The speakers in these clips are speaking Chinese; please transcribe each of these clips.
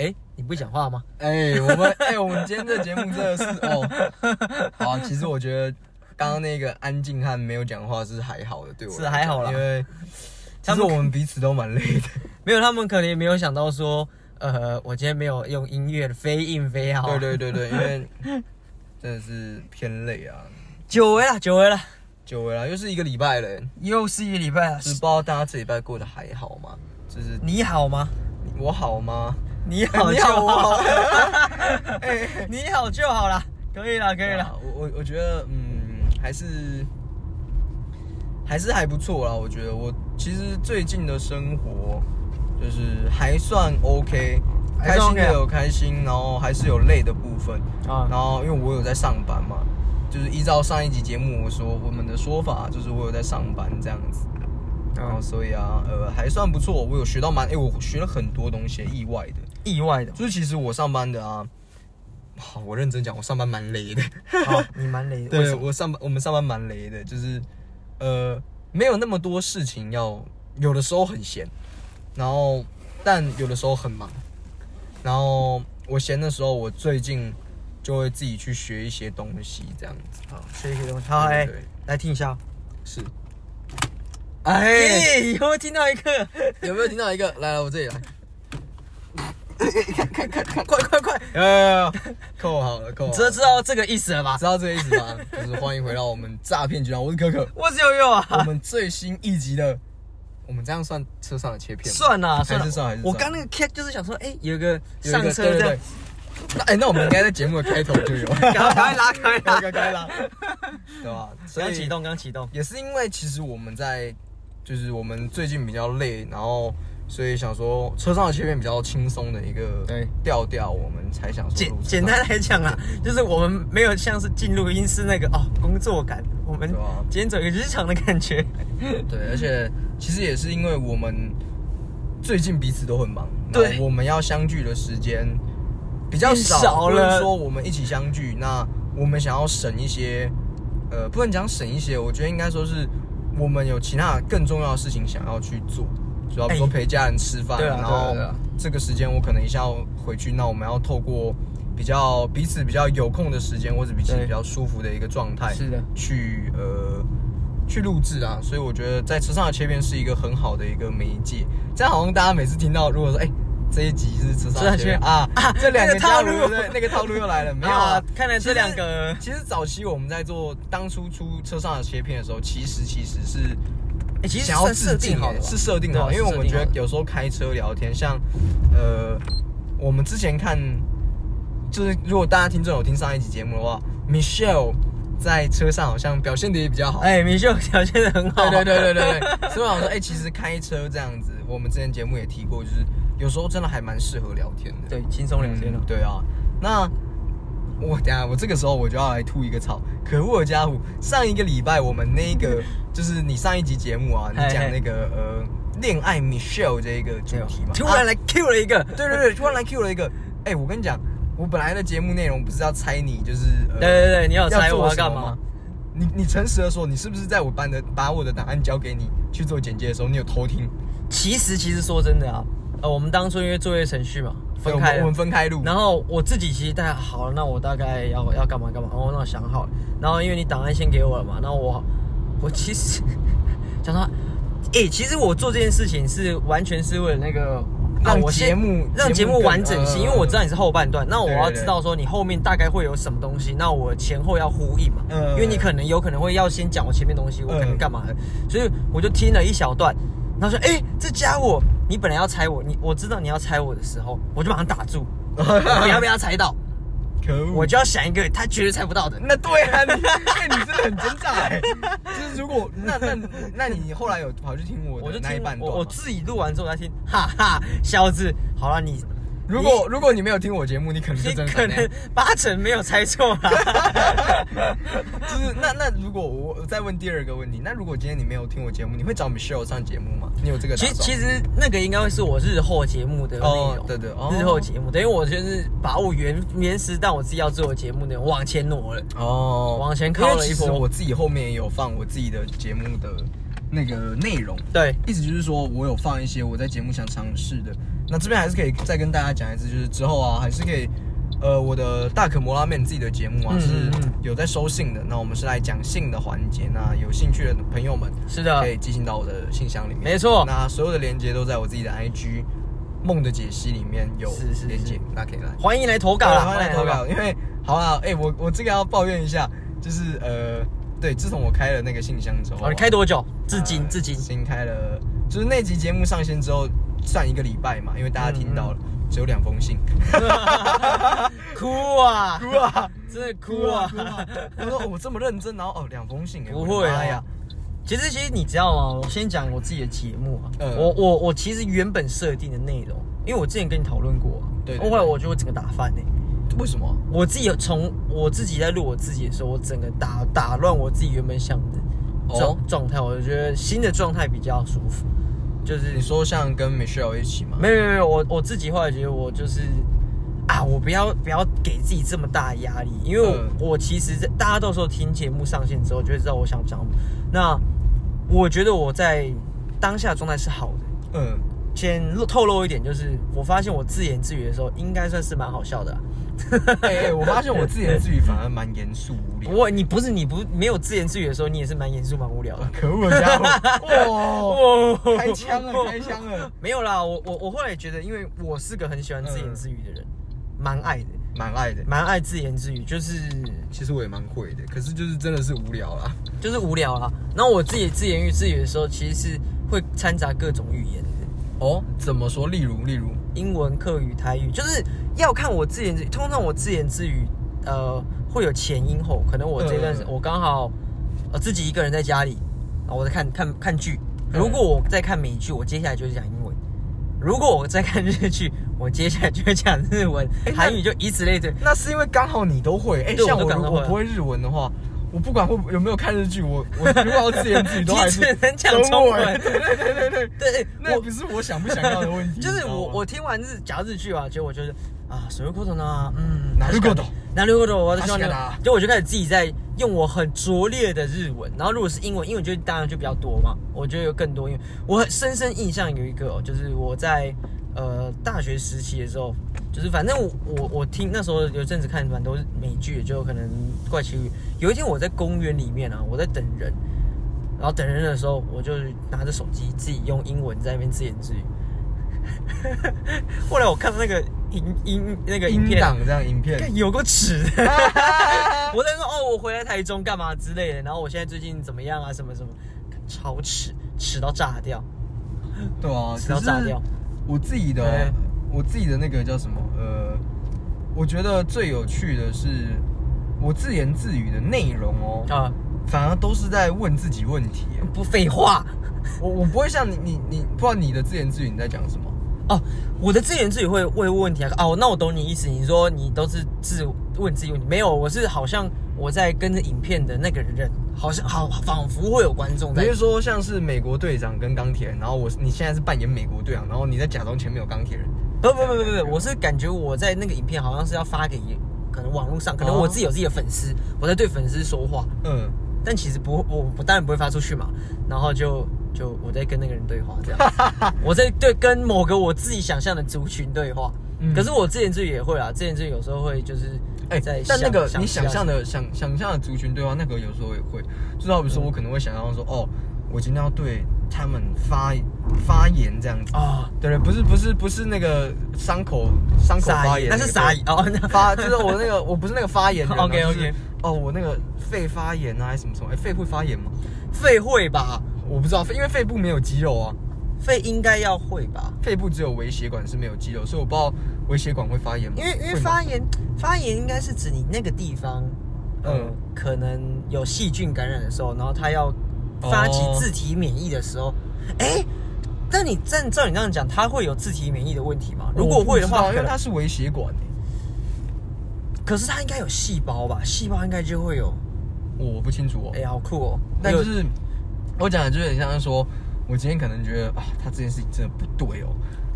哎，你不讲话吗？哎，我们 哎，我们今天这节目真的是哦，好，其实我觉得刚刚那个安静汉没有讲话是还好的，对我是还好啦因为其实我们彼此都蛮累的。没有，他们可能也没有想到说，呃，我今天没有用音乐飞硬飞好。对对对对，因为真的是偏累啊，久违了，久违了，久违了，又是一个礼拜了，又是一个礼拜了。是不知道大家这礼拜过得还好吗？就是你好吗？我好吗？你好你就好 哎，你好就好了，可以了，可以了。啊我我我觉得嗯，还是还是还不错啦。我觉得我其实最近的生活就是还算 OK，开心的有开心，然后还是有累的部分。啊然后因为我有在上班嘛，就是依照上一集节目我说我们的说法，就是我有在上班这样子。然后所以啊，呃，还算不错，我有学到蛮，哎、我学了很多东西，意外的。意外的。就是其实我上班的啊，好，我认真讲，我上班蛮累的。好，你蛮累的。为对？我上班，我们上班蛮累的，就是呃，没有那么多事情要，有的时候很闲，然后但有的时候很忙，然后我闲的时候，我最近就会自己去学一些东西，这样子。好，学一些东西。好，哎对对，来听一下。是，哎，哎，以后会听到一个，有没有听到一个？来来，我这里来，快快快！有有有有，扣好了，扣好了。知知道这个意思了吧知？道这个意思吗？就是欢迎回到我们诈骗集团，我是可可。我是悠悠啊我，们最新一集的，我们这样算车上的切片？算啦，还是算还是我刚那个 cat 就是想说，哎，有一个上个对对对车这样，。那哎、那我们应该在节目的开头就有，赶快赶快拉，赶快拉，该该拉，对吧？刚启动，刚启动。也是因为其实我们在，就是我们最近比较累，然后所以想说车上的切片比较轻松的一个对。调调，我们才想说简简单来讲啊，就是我们没有像是进录音室那个哦工作感，我们今天走一个日常的感觉。对，而且其实也是因为我们最近彼此都很忙，对。我们要相聚的时间比较少，少了。说我们一起相聚，那我们想要省一些，呃，不能讲省一些，我觉得应该说是我们有其他更重要的事情想要去做，主要比如说哎陪家人吃饭，然后这个时间我可能一下要回去，那我们要透过。比较彼此比较有空的时间，或者彼此比较舒服的一个状态，是的去呃去录制啊，所以我觉得在车上的切片是一个很好的一个媒介。这样好像大家每次听到，如果说哎、这一集是车上的切片啊啊这两个套路对那个套路又来了，没有啊啊？看来这两个，其实早期我们在做当初出车上的切片的时候，其实其实是哎，其实想要算设定好的，是设定好，因为我们觉得有时候开车聊天，像呃，我们之前看，就是如果大家听众有听上一集节目的话，Michelle 在车上好像表现的也比较好。哎，米秀表现的很好，对对对对对 对，所以我想说，哎、其实开车这样子，我们之前节目也提过，就是有时候真的还蛮适合聊天的。对，轻松聊天了嗯。对啊，那我等下我这个时候我就要来吐一个槽，可恶的家伙！上一个礼拜我们那个 就是你上一集节目啊，你讲那个呃恋爱 Michelle 这一个主题嘛，啊突然来 Q 了一个，对对对，突然来 Q 了一个，哎、我跟你讲，我本来的节目内容不是要猜你就是呃对对对，你要猜我要干嘛？你你诚实的说，你是不是在我班的把我的档案交给你去做简介的时候，你有偷听？其实其实说真的啊，呃，我们当初因为作业程序嘛，分开我们我们分开录，然后我自己其实大概好了，那我大概要要干嘛干嘛，哦，那我想好了。然后因为你档案先给我了嘛，那我我其实想说，哎、其实我做这件事情是完全是为了那个让我节目让节目完整性，呃因为我知道你是后半段，那我要知道说你后面大概会有什么东西，那我前后要呼应嘛。嗯因为你可能有可能会要先讲我前面东西，我可能嗯干嘛的，所以我就听了一小段，然后说，哎、这家伙，你本来要猜我，你我知道你要猜我的时候，我就马上打住，我要不要猜到？可恶，我就要想一个他绝对猜不到的。那对啊，你哎、你真的很挣扎哎、就是如果那那那你后来有跑去听我那一半段我我自己录完之后再听，哈哈，小子，好了，你如果如果你没有听我节目，你可能就真的可能八成没有猜错啦。就是那那如果我我再问第二个问题，那如果今天你没有听我节目，你会找 Michelle 上节目吗？你有这个？其实其实那个应该会是我日后节目的内哦容，对对哦日后节目，等于我就是把我原原时但我自己要做的节目内容往前挪了。哦往前靠了一波我自己后面也有放我自己的节目的那个内容。对，意思就是说我有放一些我在节目想尝试的。那这边还是可以再跟大家讲一次，就是之后啊，还是可以，呃，我的大可摩拉面自己的节目啊、嗯是有在收信的。那我们是来讲信的环节，那有兴趣的朋友们是的可，以寄信到我的信箱里面。没错那所有的链接都在我自己的 IG 梦的解析里面有是是是，大家可以来。欢迎来投稿啦，欢迎来投稿，。因为好啊，哎、我我这个要抱怨一下，就是呃，对，自从我开了那个信箱之后你开多久？至今呃至今。新开了，就是那集节目上线之后，算一个礼拜嘛，因为大家听到了，只有两封信，哭啊，哭啊，真的哭啊！我说哦我这么认真，然后哦两封信，哎不会啊我的妈呀，其实，其实你知道吗？我先讲我自己的节目啊。嗯我我我其实原本设定的内容，因为我之前跟你讨论过、啊，对对对后来我就会整个打翻呢、为什么？我自己有从我自己在录我自己的时候，我整个打打乱我自己原本想的状、哦状态，我就觉得新的状态比较舒服。就是你说像跟 Michelle 一起吗？没有没有没有，我我自己后来觉得我就是啊，我不要不要给自己这么大的压力，因为我、嗯我其实在大家到时候听节目上线之后，就会知道我想讲。那我觉得我在当下状态是好的。嗯，先透露一点，就是我发现我自言自语的时候，应该算是蛮好笑的啦。哎哎，我发现我自言自语反而蛮严肃无聊。不过你不是你不没有自言自语的时候，你也是蛮严肃蛮无聊的。可恶的家伙！哇，哦开枪了，开枪了，没有啦，我我我后来觉得，因为我是个很喜欢自言自语的人，蛮、爱的，蛮爱的。蛮爱自言自语，就是其实我也蛮会的，可是就是真的是无聊啦。就是无聊啦。然后我自己自言语自语的时候，其实是会掺杂各种语言的，哦，怎么说？例如，例如，英文、课语、台语，就是要看我自言自语。通常我自言自语，呃，会有前因后。可能我这段时嗯我刚好呃自己一个人在家里，然后我在看看看剧。嗯如果我在看美剧，我接下来就是讲英文；如果我在看日剧，我接下来就会讲日文、韩语，就以此类推。那是因为刚好你都会。像我如果不会日文的话，我不管会不有没有看日剧，我我如果要自言自语，都还是你只能讲中文对对对对对，对，我那不是我想不想要的问题。就是你知道吗我我听完日讲日剧啊，结果我觉得啊，水ること呢，嗯，なるほどなるほど，我就希望確かだ就我就开始自己在用我很拙劣的日文，然后如果是英文，英文就当然就比较多嘛，我觉得有更多，因为我很深深印象有一个、哦，就是我在 呃大学时期的时候，就是反正我我我听那时候有阵子看蛮多美剧，就可能怪奇。有一天我在公园里面啊，我在等人，然后等人的时候，我就拿着手机自己用英文在那边自言自语。后来我看到那个影影那个影片，档这样影片，有个尺的。我在说哦，我回来台中干嘛之类的，然后我现在最近怎么样啊，什么什么，超尺尺到炸掉。对啊，尺到炸掉我自己的对我自己的那个叫什么？呃，我觉得最有趣的是我自言自语的内容哦，啊，反而都是在问自己问题。不废话我我不会像你你你，不知道你的自言自语你在讲什么？哦。我的自言自语会会问问题啊。哦，那我懂你意思。你说你都是自问自己问题，没有，我是好像我在跟着影片的那个人，好像好仿佛会有观众在比如说像是美国队长跟钢铁人，然后我你现在是扮演美国队长，然后你在假装前面有钢铁人。不不不不不，我是感觉我在那个影片好像是要发给可能网络上，可能哦我自己有自己的粉丝，我在对粉丝说话，嗯，但其实不，我我当然不会发出去嘛。然后就就我在跟那个人对话，这样，我在对跟某个我自己想象的族群对话。嗯可是我之前自语也会啊，之前自语有时候会就是哎、在但那个想你想象的的想想象的族群对话，那个有时候也会，就是好比说我可能会想象说，哦，我今天要对他们发发言这样子。啊，对对，不是不是不是那个伤口伤口发言，那是啥哦，那发就是我那个我不是那个发言人啊 OK，OK 就是哦我那个肺发炎啊还是什么什么，哎肺会发炎吗？肺会吧？我不知道，因为肺部没有肌肉啊，肺应该要会吧？肺部只有微血管是没有肌肉，所以我不知道微血管会发炎吗？因为因为发炎发炎应该是指你那个地方，嗯嗯，可能有细菌感染的时候，然后它要发起哦自体免疫的时候，哎、那你照照你这样讲，它会有自体免疫的问题吗？如果会的话，因为它是微血管欸可是它应该有细胞吧？细胞应该就会有，我不清楚哦哎、。好酷哦！但就是我讲的，就是很像是说，我今天可能觉得啊，他这件事情真的不对哦，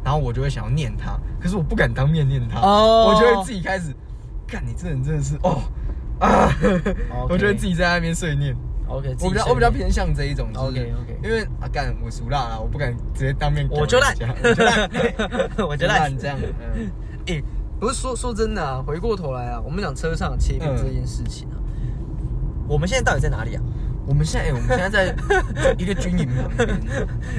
然后我就会想要念他，可是我不敢当面念他，哦。我就会自己开始，干你这人真的是哦啊，我就会自己在那边碎念。OK，我比较我比较偏向这一种。就是 OK，OK。因为啊干我熟辣啦，我不敢直接当面讲。我就烂。人家 我就烂，我觉得烂这样。嗯，哎、不是说说真的啊，回过头来啊，我们讲车上切片嗯。这件事情啊，我们现在到底在哪里啊？我们现在、哎我们现在在 一个军营旁边，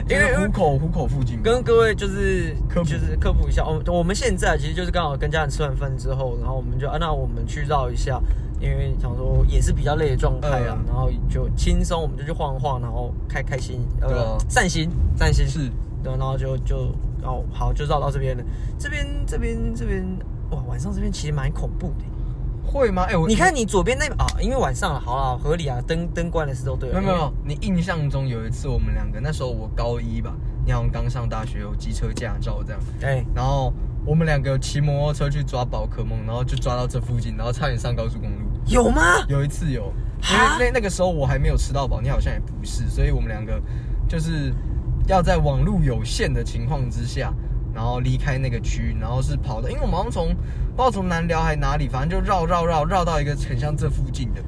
因为虎口虎口附近，跟各位就是科就是科普一下，我我们现在其实就是刚好跟家人吃完饭之后，然后我们就啊，那我们去绕一下，因为想说也是比较累的状态啊，嗯。然后就轻松，我们就去晃晃，然后开开心，呃散心。散心。是对，然后就就哦好，就绕到这边了，这边这边这边哇，晚上这边其实蛮恐怖的。会吗？哎、我你看你左边那啊，因为晚上了，好了，合理啊，灯灯关的时候对了。没有没有，你印象中有一次我们两个，那时候我高一吧，你好像刚上大学，有机车驾照这样，哎、然后我们两个骑摩托车去抓宝可梦，然后就抓到这附近，然后差点上高速公路。有吗？有一次有，因为那那个时候我还没有吃到饱，你好像也不是，所以我们两个就是要在网路有限的情况之下，然后离开那个区，然后是跑的，因为我们好像从不知道从南寮还哪里，反正就绕绕绕绕到一个很像这附近的，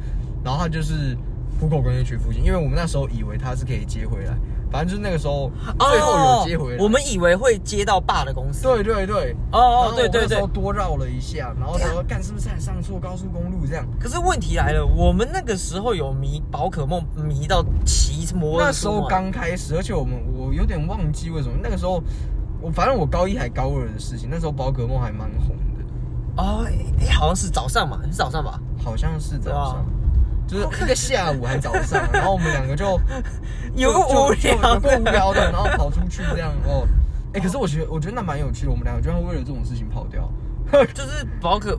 然后它就是浦口工业区附近，因为我们那时候以为它是可以接回来，反正就是那个时候最后有接回来。哦我们以为会接到爸的公司。对对对，哦哦对对对多绕了一下，然后说干是不是还上错高速公路这样？可是问题来了，我们那个时候有迷宝可梦迷到骑摩托车那时候刚开始，而且我们我有点忘记为什么那个时候，我反正我高一还高二的事情，那时候宝可梦还蛮红的，哦，哎、好像是早上嘛，是早上吧？好像是早上，就是一个下午还早上，然后我们两个就 有个无就聊有够无聊的，然后跑出去这样哦。哎、可是我觉得我觉得那蛮有趣的，我们两个居然会为了这种事情跑掉，就是宝可，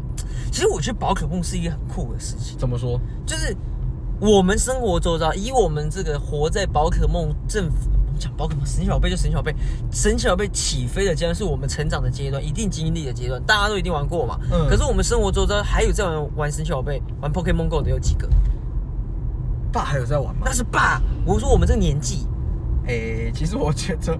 其实我觉得宝可梦是一个很酷的事情，怎么说？就是我们生活周遭，以我们这个活在宝可梦政府。讲宝可梦神奇宝贝就神奇宝贝，神奇宝贝起飞的阶段是我们成长的阶段，一定经历的阶段，大家都一定玩过嘛。嗯可是我们生活周遭还有在玩玩神奇宝贝、玩 Pokemon Go 的有几个？爸还有在玩吗那？是爸。我说我们这个年纪，哎、其实我觉得，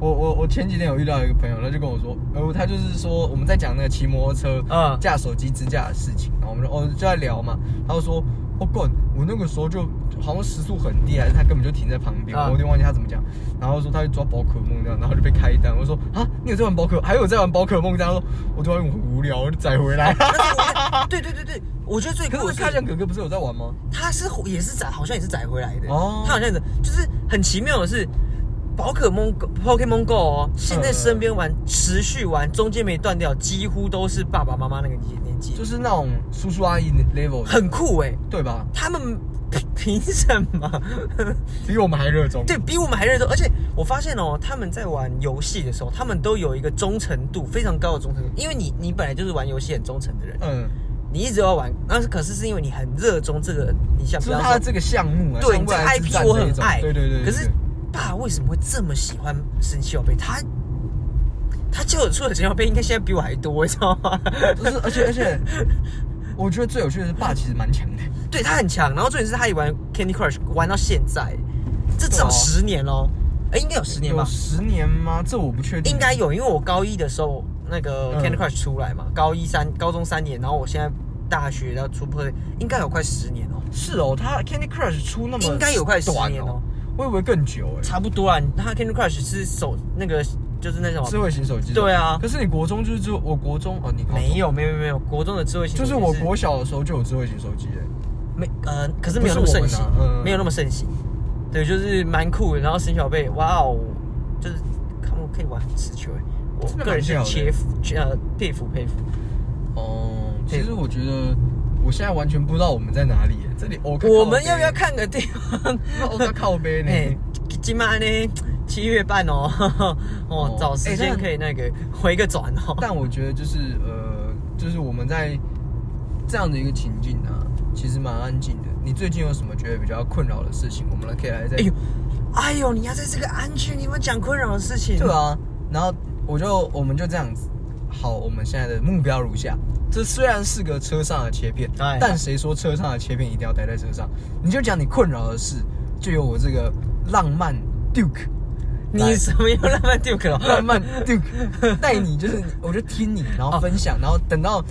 我我我前几天有遇到一个朋友，他就跟我说，呃，他就是说我们在讲那个骑摩托车、嗯架手机支架的事情，然后我们就哦就在聊嘛，他就说，哦干，我那个时候就好像时速很低，还是他根本就停在旁边，嗯我有点忘记他怎么讲，然后说他去抓宝可梦这样，然后就被开单，我说啊，你有在玩宝可，还有在玩宝可梦这样，他说我突然很无聊，我就载回来。对对对对，我觉得最可酷的是开亮哥哥不是有在玩吗？他是也是载，好像也是载回来的。哦他好像是，就是很奇妙的是，宝可梦 Pokemon Go 哦，现在身边玩、持续玩，中间没断掉，几乎都是爸爸妈妈那个年年纪，就是那种叔叔阿姨 level，很酷哎。对吧？他们凭凭什么？比我们还热衷。对比我们还热衷，而且我发现哦，他们在玩游戏的时候，他们都有一个忠诚度非常高的忠诚度，因为你你本来就是玩游戏很忠诚的人，嗯。你一直要玩，那是可是是因为你很热衷这个，你想就是他的这个项目啊，对，你这 IP 我很爱，对对对。对可是对爸为什么会这么喜欢神奇宝贝？他他叫我出的神奇宝贝，应该现在比我还多，你知道吗？就是而且而且，我觉得最有趣的是爸其实蛮强的，对他很强，然后重点是他也玩 Candy Crush 玩到现在，这至少十年喽。哎，应该有十年吧？有十年吗？这我不确定。应该有，因为我高一的时候那个嗯 Candy Crush 出来嘛，高一三高中三年，然后我现在大学要出 Play，应该有快十年哦，是哦，他 Candy Crush 出那么应该有快十年哦，我以为更久哎。差不多啊。他 Candy Crush 是手那个就是那种智慧型手机。对啊可是你国中就是只有我国中哦，你没，有没有没有，国中的智慧型手机就是我国小的时候就有智慧型手机哎。没呃，可是没有那么盛行，没有那么盛行。对，就是蛮酷的。然后神奇宝贝，哇哦，就是他们可以玩很持久哎，我个人是切服呃佩服佩服。哦，其实我觉得我现在完全不知道我们在哪里耶。这里我我们要不要？看个地方？那我在靠背呢。哎，今晚呢七月半哦，哦哦，找时间可以那个回个转哦。但我觉得就是呃，就是我们在这样的一个情境啊，其实蛮安静的。你最近有什么觉得比较困扰的事情？我们来可以来再哎呦，哎呦，你要在这个安全，你们讲困扰的事情？对，啊，然后我就我们就这样子。好，我们现在的目标如下：这虽然是个车上的切片，哎但谁说车上的切片一定要待在车上？你就讲你困扰的事，就有我这个浪漫 Duke 你什么又浪漫 Duke 了？浪漫 Duke 带你，就是我就听你，然后分享，然后等到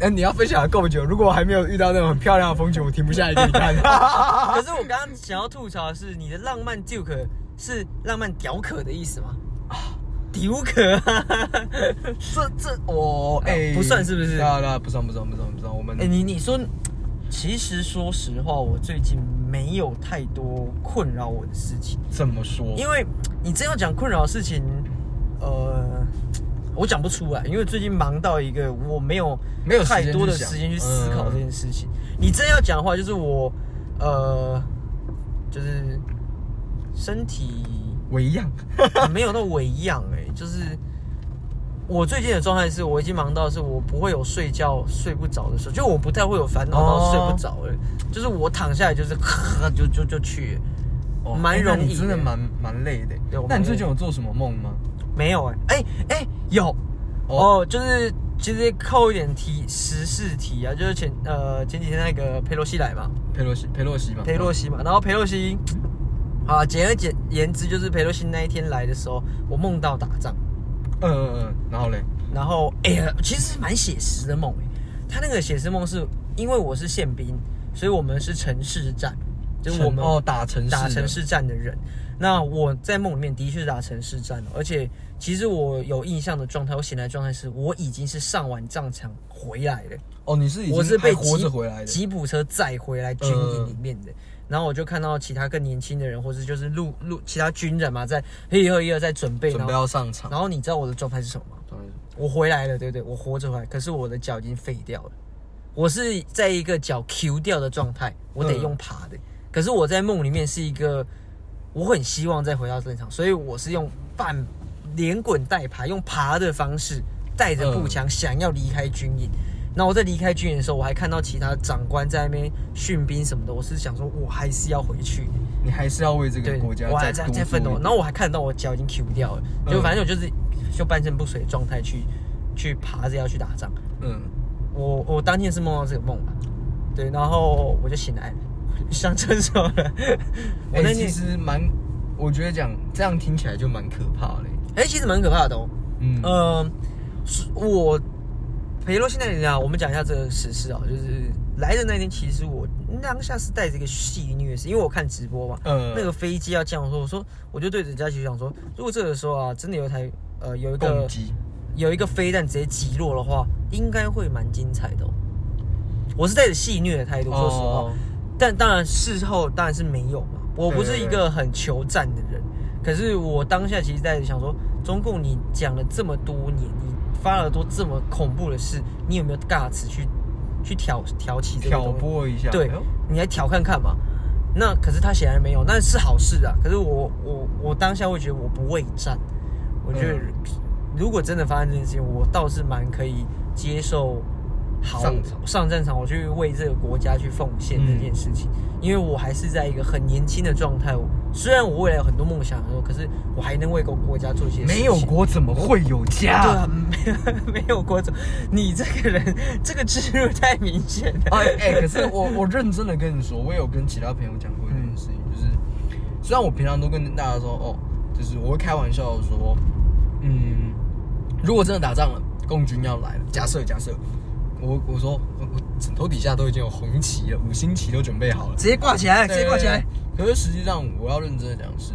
哎，你要分享的够久。如果我还没有遇到那种很漂亮的风景，我停不下来给你看。可是我刚刚想要吐槽的是，你的浪漫 Duke 是浪漫屌可的意思吗？啊，屌可，这这我哎，不算是不是？对啊对啊，不算不算不算不算。我们哎，你你说，其实说实话，我最近没有太多困扰我的事情。怎么说？因为你真要讲困扰的事情，呃。我讲不出来，因为最近忙到一个我没有没有太多的时间去思考这件事情。你真要讲的话，就是我呃，就是身体微恙，没有到微恙哎，就是我最近的状态是我已经忙到是我不会有睡觉睡不着的时候，就我不太会有烦恼到睡不着了，就是我躺下来就是咔就就就去，蛮容易，真的蛮蛮累的。那你最近有做什么梦吗？没有哎，哎哎有哦，就是其实扣一点题时事题啊，就是前呃前几天那个佩洛西来嘛，佩洛西佩洛西嘛，佩洛西嘛，然后佩洛西啊简而简言之就是裴洛西那一天来的时候，我梦到打仗，嗯嗯嗯，然后嘞，然后哎呀，其实蛮写实的梦哎，他那个写实梦是因为我是宪兵，所以我们是城市战，就是我们哦打城打城市战的人。那我在梦里面的确是打城市战了，而且其实我有印象的状态，我醒来状态是我已经是上完战场回来了。哦，你是我是被活着回来的吉普车载回来军营里面的，然后我就看到其他更年轻的人，或者就是陆陆其他军人嘛，在一二一二在准备准备要上场。然后你知道我的状态是什么吗？我回来了，对不对？我活着回来，可是我的脚已经废掉了，我是在一个脚 Q 掉的状态，我得用爬的。可是我在梦里面是一个。我很希望再回到正常，所以我是用半连滚带爬，用爬的方式带着步枪，想要离开军营。那我在离开军营的时候，我还看到其他长官在那边训兵什么的。我是想说，我还是要回去。你还是要为这个国家我还在在奋斗。然后我还看到我脚已经 Q 掉了，就反正我就是就半身不遂的状态去去爬着要去打仗。嗯，我我当天是梦到这个梦吧，对，然后我就醒来了。上厕所了，我那其实蛮，我觉得讲这样听起来就蛮可怕的。哎，其实蛮可怕的哦。嗯，呃，我裴洛现在讲，我们讲一下这个史事啊，就是来的那天，其实我当下是带着一个戏虐是，因为我看直播嘛。嗯。那个飞机要降，落，我说，我就对着佳琪讲说，如果这个时候啊，真的有一台呃有一个有一个飞弹直接击落的话，应该会蛮精彩的。我是带着戏虐的态度，说实话。但当然，事后当然是没有嘛。我不是一个很求战的人，可是我当下其实在想说，中共你讲了这么多年，你发了多这么恐怖的事，你有没有尬词去去挑挑起这个挑拨一下？对，你来挑看看嘛。那可是他显然没有，那是好事啊。可是我我我当下会觉得我不畏战，我觉得如果真的发生这件事情，我倒是蛮可以接受。上场上战场，我去为这个国家去奉献这件事情，因为我还是在一个很年轻的状态。虽然我未来有很多梦想，可是我还能为国国家做些。事没有国怎么会有家？对啊，没 有没有国怎？你这个人 这个植入太明显了。哎哎，可是我 我认真的跟你说，我有跟其他朋友讲过一件事情，就是虽然我平常都跟大家说哦，就是我会开玩笑说，嗯，如果真的打仗了，共军要来了，假设假设。我我说我我枕头底下都已经有红旗了，五星旗都准备好了，直接挂起来，直接挂起来。可是实际上，我要认真的讲是，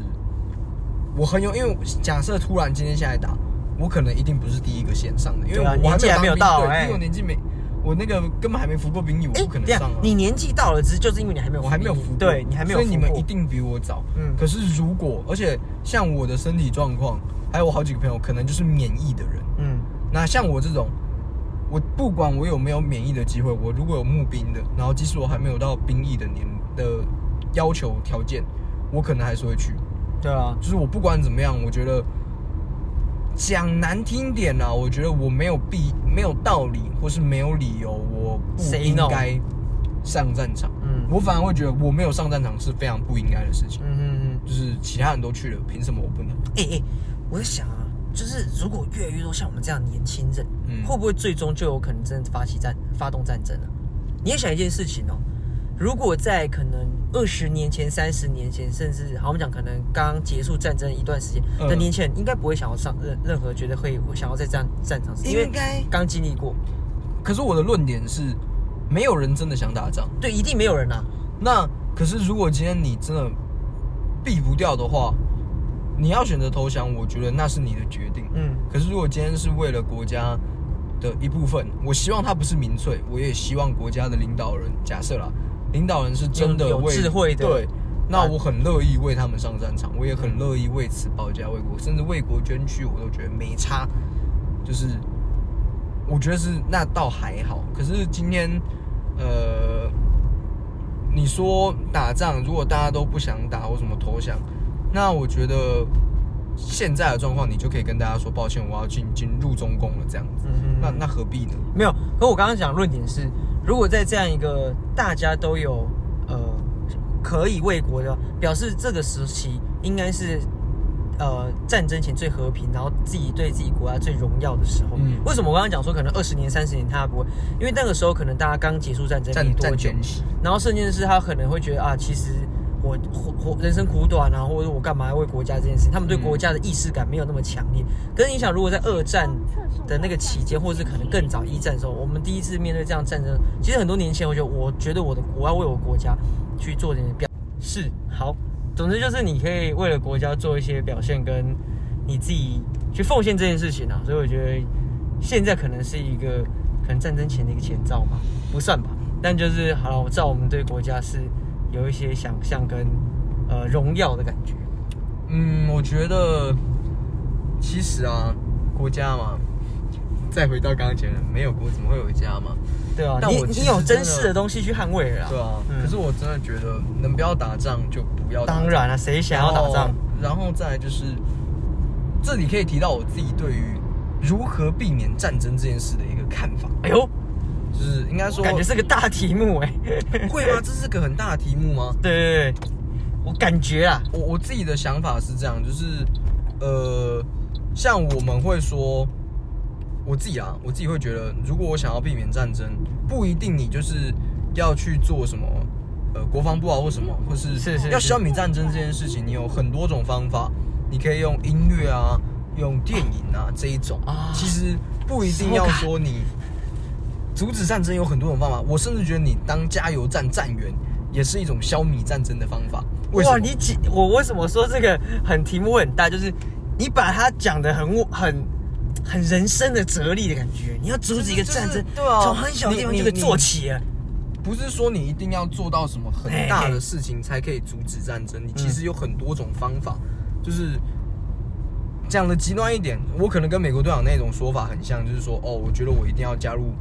我很有，因为假设突然今天下来打，我可能一定不是第一个线上的，因为我年纪还没有到，因为我年纪没，我那个根本还没服过兵役，我不可能上。你年纪到了，只是就是因为你还没有，我还没有服，对你还没有，所以你们一定比我早。嗯。可是如果，而且像我的身体状况，还有我好几个朋友，可能就是免疫的人。嗯。那像我这种。我不管我有没有免疫的机会，我如果有募兵的，然后即使我还没有到兵役的年的要求条件，我可能还是会去。对啊，就是我不管怎么样，我觉得讲难听点啊，我觉得我没有必没有道理，或是没有理由，我不应该上战场。嗯，我反而会觉得我没有上战场是非常不应该的事情。嗯嗯嗯，就是其他人都去了，凭什么我不能？哎哎，我在想啊。就是如果越来越多像我们这样年轻人，会不会最终就有可能真的发起战、发动战争呢？你也想一件事情哦，如果在可能二十年前、三十年前，甚至好我们讲可能刚结束战争一段时间的年轻人，应该不会想要上任任何觉得会想要在战战场，因为刚经历过。可是我的论点是，没有人真的想打仗。对，一定没有人啊。那可是如果今天你真的避不掉的话，你要选择投降，我觉得那是你的决定。嗯，可是如果今天是为了国家的一部分，我希望他不是民粹，我也希望国家的领导人，假设啦，领导人是真的有智慧的对，那我很乐意为他们上战场，我也很乐意为此保家卫国，甚至为国捐躯，我都觉得没差。就是我觉得是那倒还好，可是今天呃，你说打仗，如果大家都不想打或什么投降，那我觉得现在的状况，你就可以跟大家说抱歉，我要进进入中共了这样子。那那何必呢？没有。可我刚刚讲论点是，如果在这样一个大家都有呃可以为国的，表示这个时期应该是呃战争前最和平，然后自己对自己国家最荣耀的时候。嗯为什么我刚刚讲说可能二十年、三十年他不会？因为那个时候可能大家刚结束战争没战多久然后甚至是他可能会觉得啊，其实我活活人生苦短啊，或者我干嘛要为国家这件事，他们对嗯国家的意识感没有那么强烈。可是你想，如果在二战的那个期间，或者是可能更早一战的时候，我们第一次面对这样战争，其实很多年前，我觉得我觉得我的我要为我国家去做点表是好。总之就是你可以为了国家做一些表现，跟你自己去奉献这件事情啊。所以我觉得现在可能是一个可能战争前的一个前兆吧，不算吧。但就是好了，我知道我们对国家是有一些想象跟呃荣耀的感觉。嗯，我觉得其实啊，国家嘛，再回到刚刚前面，没有国怎么会有家嘛？对啊，你但我其你有真实的东西去捍卫了啦。对啊，嗯可是我真的觉得，能不要打仗就不要打仗。当然了、啊谁想要打仗？然后？再来就是，这里可以提到我自己对于如何避免战争这件事的一个看法，哎呦，就是应该说，感觉是个大题目哎。会吗？这是个很大的题目吗？对对对，我感觉啊，我我自己的想法是这样，就是呃，像我们会说，我自己啊，我自己会觉得，如果我想要避免战争，不一定你就是要去做什么呃国防部啊或什么，或是要消灭战争这件事情，你有很多种方法，你可以用音乐啊，用电影啊这一种啊其实不一定要说你阻止战争有很多种方法，我甚至觉得你当加油站站员也是一种消弭战争的方法。为什哇，么？你几我为什么说这个很题目很大？就是你把它讲的很很很人生的哲理的感觉。你要阻止一个就是战争，对啊从很小的地方就可以做起了。不是说你一定要做到什么很大的事情才可以阻止战争，你其实有很多种方法。就是讲的极端一点，我可能跟美国队长那种说法很像，就是说，哦，我觉得我一定要加入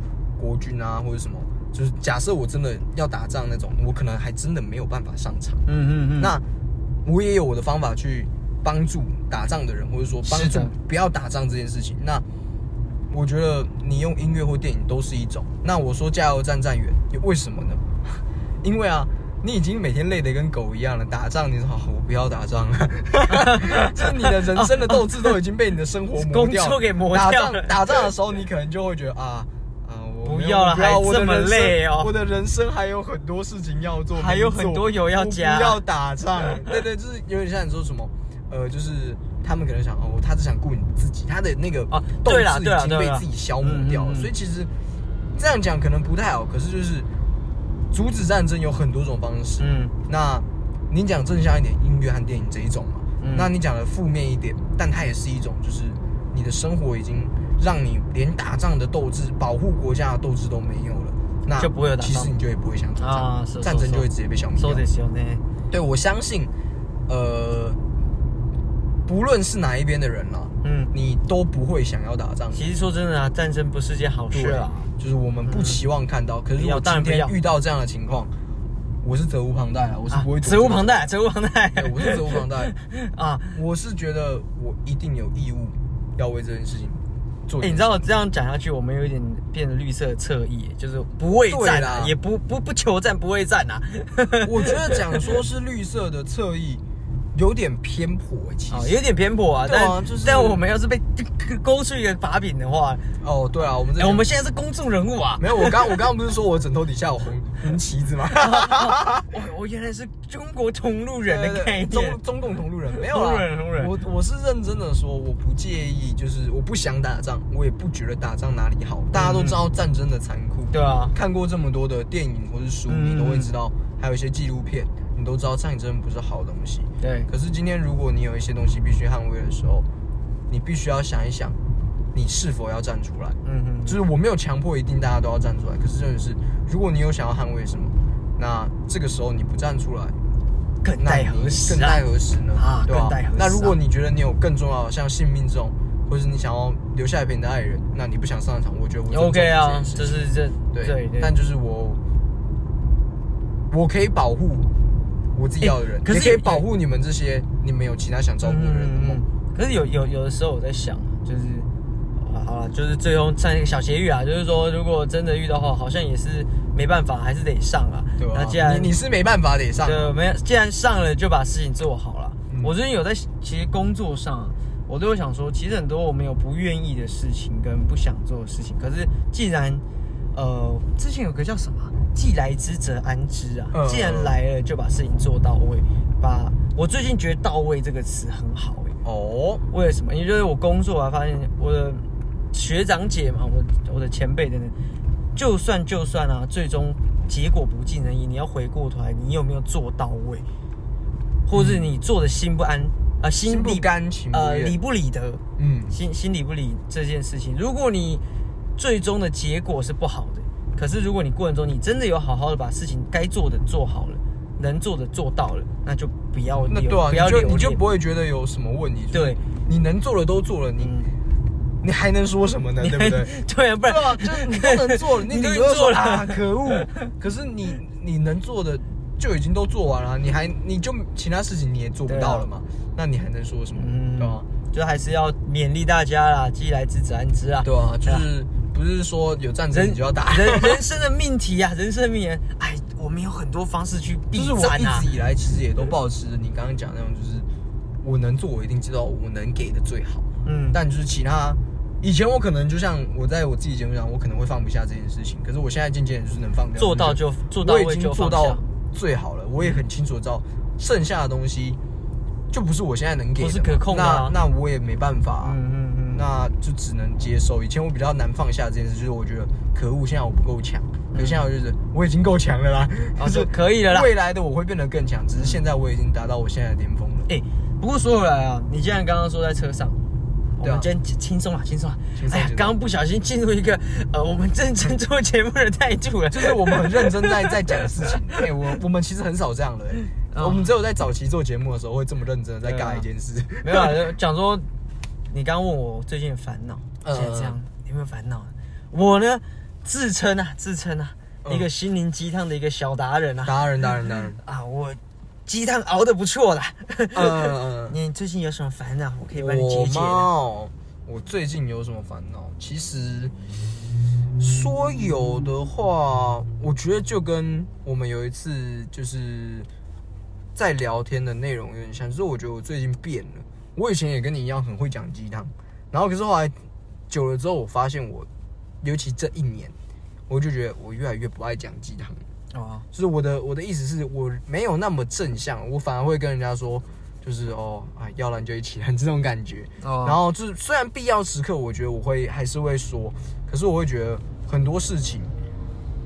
国军啊，或者什么。就是假设我真的要打仗那种，我可能还真的没有办法上场。嗯嗯嗯，那我也有我的方法去帮助打仗的人，或者说帮助不要打仗这件事情。那我觉得你用音乐或电影都是一种。那我说加油站站员，为什么呢？因为啊，你已经每天累得跟狗一样了，打仗你说好，我不要打仗了，就 是你的人生的斗志都已经被你的生活磨掉 工作给磨打掉了仗打仗的时候，你可能就会觉得啊。不要了还这么累哦。我的人生还有很多事情要做，还有很多油要我加不要打仗。对对，就是有点像你说什么，呃，就是他们可能想哦，他只想顾你自己，他的那个啊斗志已经被自己消磨掉了。所以其实这样讲可能不太好，可是就是阻止战争有很多种方式。嗯。那你讲正向一点，音乐和电影这一种嘛，嗯。那你讲的负面一点，但它也是一种，就是你的生活已经让你连打仗的斗志、保护国家的斗志都没有了，那就不会有打仗其实你就也不会想打仗，啊是战争就会直接被消灭掉そう。ですよね。对，我相信，呃，不论是哪一边的人啦，嗯，你都不会想要打仗。其实说真的啊，战争不是件好事对啊。，就是我们不期望看到。可是不要如果今天当然不要遇到这样的情况，我是责无旁贷啊，我是不会责无旁贷，责无旁贷。对，我是责无旁贷。啊！我是觉得我一定有义务要为这件事情 做哎、你知道这样讲下去，我们有一点变成绿色侧翼，就是不畏战啊，也不不不求战，不畏战啊。我觉得讲说是绿色的侧翼，有点偏颇欸，其啊，实。有点偏颇啊，但就是但我们要是被 勾出一个把柄的话，哦，对啊，我们我们现在是公众人物啊，没有，我刚我刚刚不是说我枕头底下有红红旗子吗？我我原来是中国同路人的概念，中中共同路人没有啦同路人同路人我我是认真的说，我不介意，就是我不想打仗，我也不觉得打仗哪里好。大家都知道战争的残酷，对啊，看过这么多的电影或是书，嗯你都会知道，还有一些纪录片，你都知道战争不是好东西。对，可是今天如果你有一些东西必须捍卫的时候，你必须要想一想，你是否要站出来。嗯哼，就是我没有强迫一定大家都要站出来，可是真的是，如果你有想要捍卫什么，那这个时候你不站出来，更待何时啊更待？何时呢？啊对那如果你觉得你有更重要的，像性命这种，或者是你想要留下来陪你的爱人，那你不想上场，我觉得我 OK 啊，这是这对对对，但就是我，我可以保护我自己要的人，欸可是也可以保护你们这些你们有其他想照顾的人的梦。嗯可是有有有的时候我在想，就是啊好了，就是最后上一个小结语啊，就是说如果真的遇到的话，好像也是没办法，还是得上啊。对啊、那既然你你是没办法得上啊，对，没有，既然上了就把事情做好了。嗯我最近有在，其实工作上，我都有想说，其实很多我们有不愿意的事情跟不想做的事情，可是既然，呃，之前有个叫什么“既来之则安之”啊，嗯既然来了就把事情做到位。把我最近觉得“到位”这个词很好、欸，哦，为了什么？因为就是我工作啊，发现我的学长姐嘛，我我的前辈等等，就算就算啊，最终结果不尽人意，你要回过头来，你有没有做到位，或者是你做的心不安啊、呃，心不甘情呃理不理得，嗯，心心理不理这件事情，如果你最终的结果是不好的，可是如果你过程中你真的有好好的把事情该做的做好了，能做的做到了，那就不要留那对啊，不要留你就你就不会觉得有什么问题。对，你能做的都做了，你嗯你还能说什么呢？对不对？对啊，不然对啊，就是你都能做了，你你都顶多做了说啊，可恶！可是你你能做的就已经都做完了，你还你就其他事情你也做不到了嘛？那你还能说什么？对吧？就还是要勉励大家啦，既来之则安之啊。对啊，就是不是说有战争你就要打，人 人生的命题啊，人生的命题，哎，我们有很多方式去避就是我一。直以来其实也都保持着你刚刚讲那种，就是我能做，我一定知道我能给的最好。嗯，但就是其他，以前我可能就像我在我自己节目上，我可能会放不下这件事情，可是我现在渐渐的就是能放掉，做到就做到我已经做到。最好了，我也很清楚地知道剩下的东西就不是我现在能给的是可控的啊那那我也没办法、嗯，那就只能接受。以前我比较难放下这件事，就是我觉得可恶，现在我不够强，可是现在我就是我已经够强了啦，啊就可以了啦。未来的我会变得更强，只是现在我已经达到我现在的巅峰了。哎，不过说回来啊，你既然刚刚说在车上，我对啊们今天轻轻松了，轻松了。哎刚刚不小心进入一个呃，我们认真做节目的态度了。就是我们很认真在在讲的事情。哎、我我们其实很少这样的、欸哦我们只有在早期做节目的时候会这么认真的在尬一件事。没有啊，讲说你刚刚问我最近的烦恼，嗯现在这样有没有烦恼？我呢，自称啊，自称啊，嗯一个心灵鸡汤的一个小达人啊。达人，达人，达人。啊，我鸡汤熬得不错啦。嗯嗯 你最近有什么烦恼？我可以嗯。帮你解解我？我最近有什么烦恼？其实说有的话，我觉得就跟我们有一次就是在聊天的内容有点像，就是我觉得我最近变了。我以前也跟你一样很会讲鸡汤，然后可是后来久了之后，我发现我，尤其这一年，我就觉得我越来越不爱讲鸡汤。哦，就是我的我的意思是我没有那么正向，我反而会跟人家说，就是哦，啊，要了你就一起来 这种感觉。哦然后就是虽然必要时刻，我觉得我会还是会说，可是我会觉得很多事情，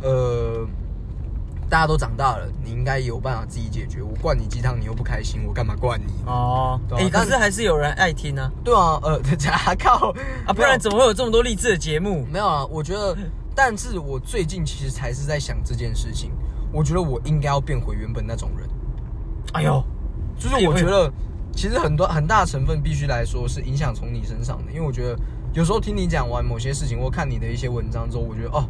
呃，大家都长大了，你应该有办法自己解决。我灌你鸡汤，你又不开心，我干嘛灌你？哦，哎、但可是还是有人爱听啊，对啊，呃，啊靠啊，不然怎么会有这么多励志的节目？没有啊，我觉得，但是我最近其实才是在想这件事情。我觉得我应该要变回原本那种人，哎呦，就是我觉得其实很多很大成分必须来说是影响从你身上的，因为我觉得有时候听你讲完某些事情，或看你的一些文章之后，我觉得哦，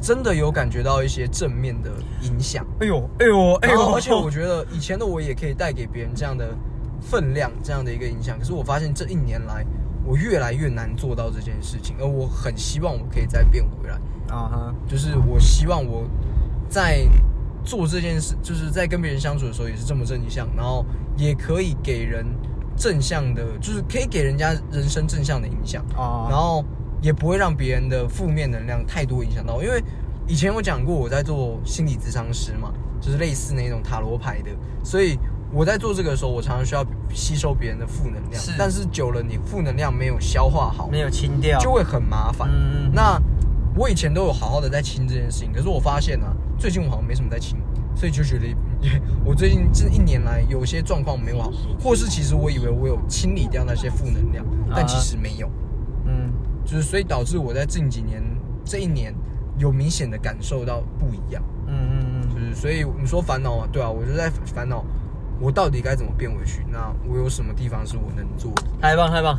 真的有感觉到一些正面的影响。哎呦，哎呦，哎呦，而且我觉得以前的我也可以带给别人这样的分量，这样的一个影响。可是我发现这一年来，我越来越难做到这件事情，而我很希望我可以再变回来。啊哈，就是我希望我在做这件事，就是在跟别人相处的时候也是这么正向，然后也可以给人正向的，就是可以给人家人生正向的影响，啊然后也不会让别人的负面能量太多影响到我。因为以前我讲过我在做心理咨商师嘛，就是类似那种塔罗牌的，所以我在做这个的时候，我常常需要吸收别人的负能量，是。但是久了你负能量没有消化好，没有清掉，就会很麻烦。嗯。那我以前都有好好的在清这件事情，可是我发现啊，最近我好像没什么在清，所以就觉得我最近这一年来有些状况没有好，或是其实我以为我有清理掉那些负能量，但其实没有，嗯就是所以导致我在近几年这一年有明显的感受到不一样，嗯嗯嗯，就是所以你说烦恼啊，对啊，我就在烦恼。我到底该怎么变回去？那我有什么地方是我能做的？太棒太棒！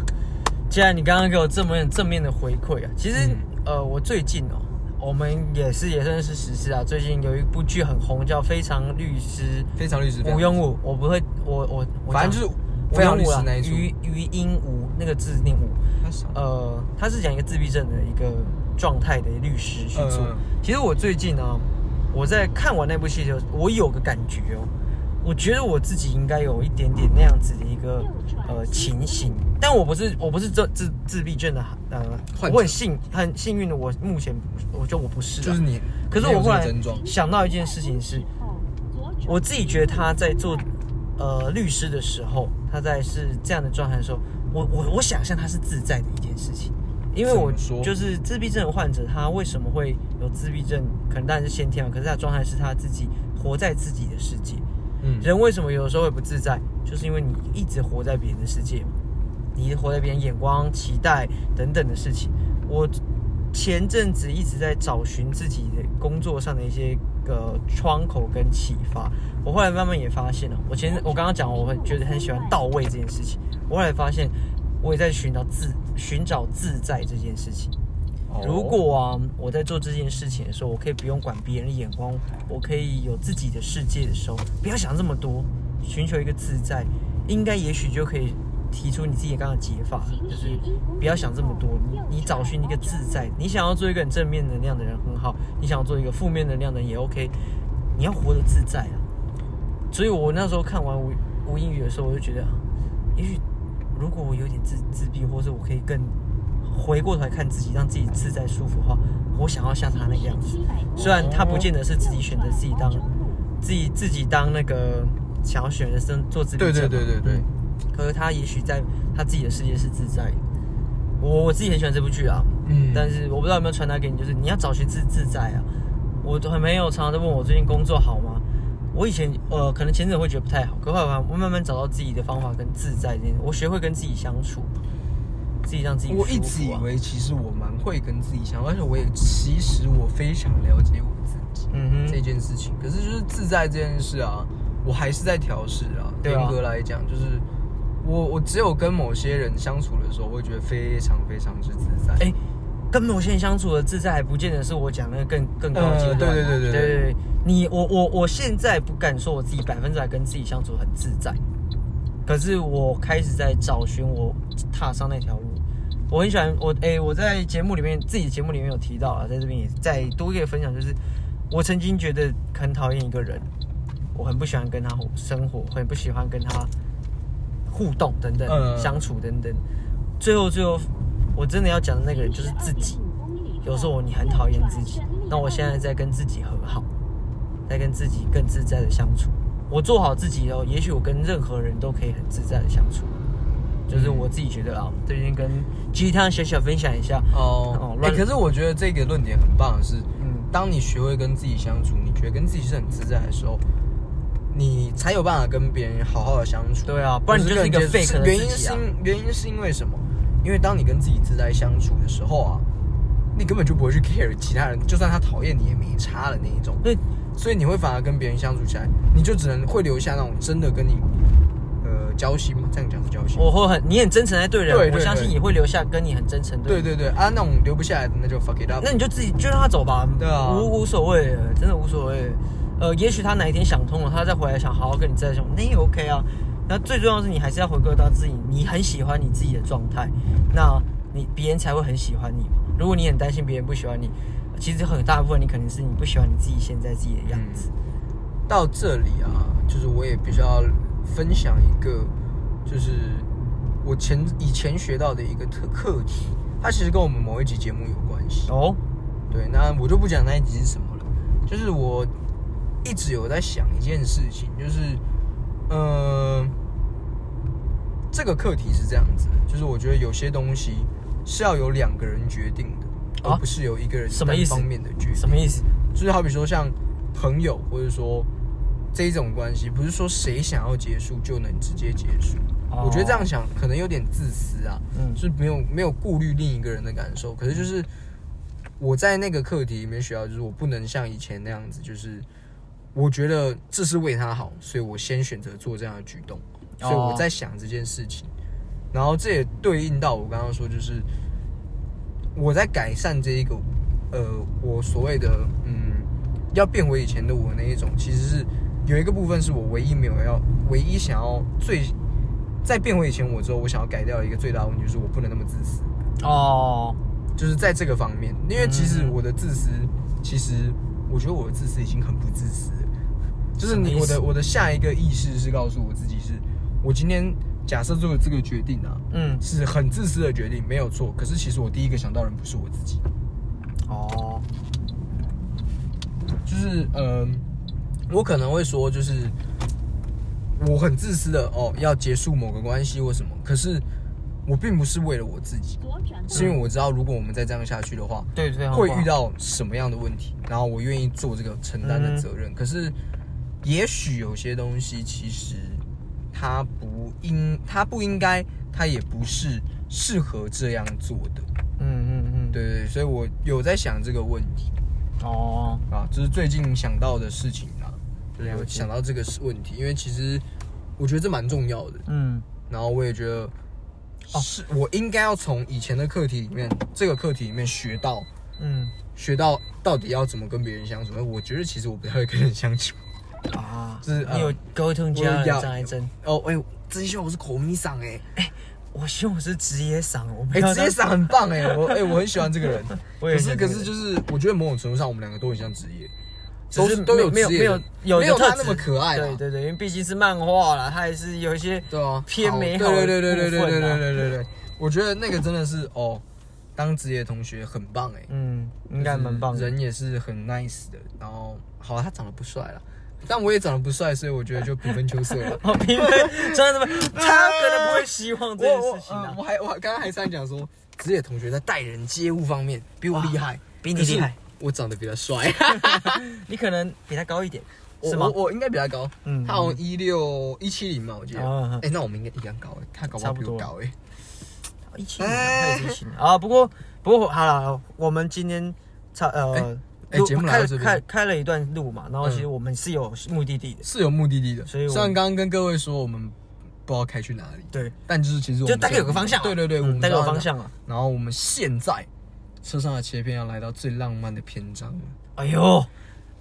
既然你刚刚给我这么正面的回馈啊，其实、嗯呃，我最近哦，我们也是也算是实施啊。最近有一部剧很红，叫《非常律师非常律师，吴庸武》，我不会，我我我反正就是吴非常律师那一出。余余英武那个字念武，呃，他是讲一个自闭症的一个状态的律师去做。嗯其实我最近呢、我在看完那部戏的时候，我有个感觉哦，我觉得我自己应该有一点点那样子的一个呃情形，但我不是我不是这自自闭症的呃，我很幸很幸运的，我目前我觉得我不是啊，就是你，可是我后来想到一件事情是，我自己觉得他在做呃律师的时候，他在是这样的状态的时候，我我我想象他是自在的一件事情，因为我就是自闭症的患者，他为什么会有自闭症？可能当然是先天嘛，可是他的状态是他自己活在自己的世界。嗯，人为什么有的时候会不自在？就是因为你一直活在别人的世界嘛，你活在别人眼光、期待等等的事情。我前阵子一直在找寻自己的工作上的一些个窗口跟启发。我后来慢慢也发现了，我前我刚刚讲我很觉得很喜欢到位这件事情，我后来发现我也在寻找自寻找自在这件事情。哦如果啊，我在做这件事情的时候，我可以不用管别人的眼光，我可以有自己的世界的时候，不要想这么多，寻求一个自在，应该也许就可以提出你自己刚刚的解法，就是不要想这么多，你你找寻一个自在。你想要做一个很正面能量的人很好，你想要做一个负面能量的人也 OK，你要活得自在啊。所以我那时候看完无无英语的时候，我就觉得，也许如果我有点自自闭，或者我可以更回过头来看自己，让自己自在舒服的话，我想要像他那个样子。虽然他不见得是自己选择自己当自己自己当那个想要选的生做自闭对，对对对对可是他也许在他自己的世界是自在的。我我自己很喜欢这部剧啊，嗯但是我不知道有没有传达给你，就是你要找寻自自在啊。我很没有常常在问我最近工作好吗？我以前呃可能前阵会觉得不太好，可后来我慢慢找到自己的方法跟自在这件事，我学会跟自己相处，自己让自己、我一直以，为其实我蛮会跟自己相处，而且我也其实我非常了解我自己嗯哼，这件事情。可是就是自在这件事啊，我还是在调试啊。对啊严格来讲，就是我我只有跟某些人相处的时候，我会觉得非常非常之自在。哎、跟某些人相处的自在，还不见得是我讲那个更更高阶段、呃对对对对对对你我我我现在不敢说我自己百分之百跟自己相处很自在，可是我开始在找寻我踏上那条路。我很喜欢我哎、我在节目里面自己节目里面有提到啊，在这边也再多一个分享，就是我曾经觉得很讨厌一个人，我很不喜欢跟他生活，很不喜欢跟他互动等等、嗯相处等等。最后最后，我真的要讲的那个人就是自己。有时候你很讨厌自己，那我现在在跟自己和好，在跟自己更自在的相处。我做好自己哦，也许我跟任何人都可以很自在的相处。就是我自己觉得啊，最近跟鸡汤小小分享一下。哦哦，可是我觉得这个论点很棒的是，嗯当你学会跟自己相处，你觉得跟自己是很自在的时候，你才有办法跟别人好好的相处。对啊不然你就是一个或跟人 fake 的原因是因原因是因为什么？因为当你跟自己自在相处的时候啊，你根本就不会去 care 其他人，就算他讨厌你也没差的那一种。对，所以你会反而跟别人相处起来，你就只能会留下那种真的跟你呃交心嘛，这样讲是交心。我会很你很真诚在对人，对对我相信对也会留下跟你很真诚对对对啊，那种留不下来的那就 fuck it up。那你就自己就让他走吧，对啊无无所谓，真的无所谓。呃，也许他哪一天想通了，他再回来想好好跟你在一起，那也 OK 啊。那最重要的是，你还是要回归到自己，你很喜欢你自己的状态，那你别人才会很喜欢你。如果你很担心别人不喜欢你，其实很大部分你可能是你不喜欢你自己现在自己的样子。到这里啊，就是我也必须要分享一个，就是我前以前学到的一个特课题，它其实跟我们某一集节目有关系。哦，对，那我就不讲那一集是什么了。就是我一直有在想一件事情，就是，呃，这个课题是这样子，就是我觉得有些东西是要由两个人决定的，啊而不是由一个人单方面的决定。什么意思？就是好比说像朋友，或者说这一种关系，不是说谁想要结束就能直接结束。哦我觉得这样想可能有点自私啊，嗯就是没有没有顾虑另一个人的感受。可是就是我在那个课题里面学到，就是我不能像以前那样子，就是我觉得这是为他好，所以我先选择做这样的举动。哦所以我在想这件事情，然后这也对应到我刚刚说，就是我在改善这一个呃，我所谓的嗯，要变回以前的我那一种，其实是有一个部分是我唯一没有要，唯一想要最在变回以前我之后，我想要改掉一个最大的问题，就是我不能那么自私，哦，就是在这个方面，因为其实嗯我的自私，其实我觉得我的自私已经很不自私了，就是你我的我的下一个意识是告诉我自己是，我今天假设做的这个决定啊，嗯，是很自私的决定，没有错。可是其实我第一个想到人不是我自己，哦，就是嗯，我可能会说，就是我很自私的哦，要结束某个关系或什么。可是我并不是为了我自己，是因为我知道如果我们再这样下去的话，对对，会遇到什么样的问题，然后我愿意做这个承担的责任。可是，也许有些东西其实它不应，它不应该，它也不是适合这样做的。嗯嗯嗯，对对对，所以我有在想这个问题。哦，啊，这是最近想到的事情啊，想到这个问题，因为其实我觉得这蛮重要的。嗯，然后我也觉得，是我应该要从以前的课题里面，这个课题里面学到。嗯学到到底要怎么跟别人相处。哎我觉得其实我不太会跟人相处。啊，就是你有呃沟通交流障碍症。哦，哎、真希望我是口咪嗓哎，我希望我是职业嗓，我哎、职业嗓很棒哎，我哎、我很喜欢这个人。可是可是就是，我觉得某种程度上，我们两个都很像职业，都是都有没有没有没有他那么可爱对对对，因为毕竟是漫画啦，他还是有一些对啊，偏美好对对对对对对对对对对对，我觉得那个真的是哦，当职业同学很棒哎，嗯，应该蛮棒的。人也是很 nice 的。然后好，他长得不帅了，但我也长得不帅，所以我觉得就平分秋色了。哦，平分真的吗？他可能不会希望这件事情我。还我刚刚还在讲说，职业同学在待人接物方面比我厉害，比你厉害，我长得比他帅，你可能比他高一点，是吗？我我？我应该比他高，嗯他好像一六一七零嘛，我记得。啊哎，那我们应该一样高哎，他搞不好比我高哎。一七零，一七零啊。不过不过好了，我们今天差呃录哎节目来开到这边开开了一段路嘛，然后其实嗯我们是有目的地的，是有目的地的，所以我虽然刚刚跟各位说我们不知道开去哪里，对，但就是其实我们就大概有个方向啊，对对对，我们嗯大概有知道方向啊。然后我们现在车上的切片要来到最浪漫的篇章。了，哎呦，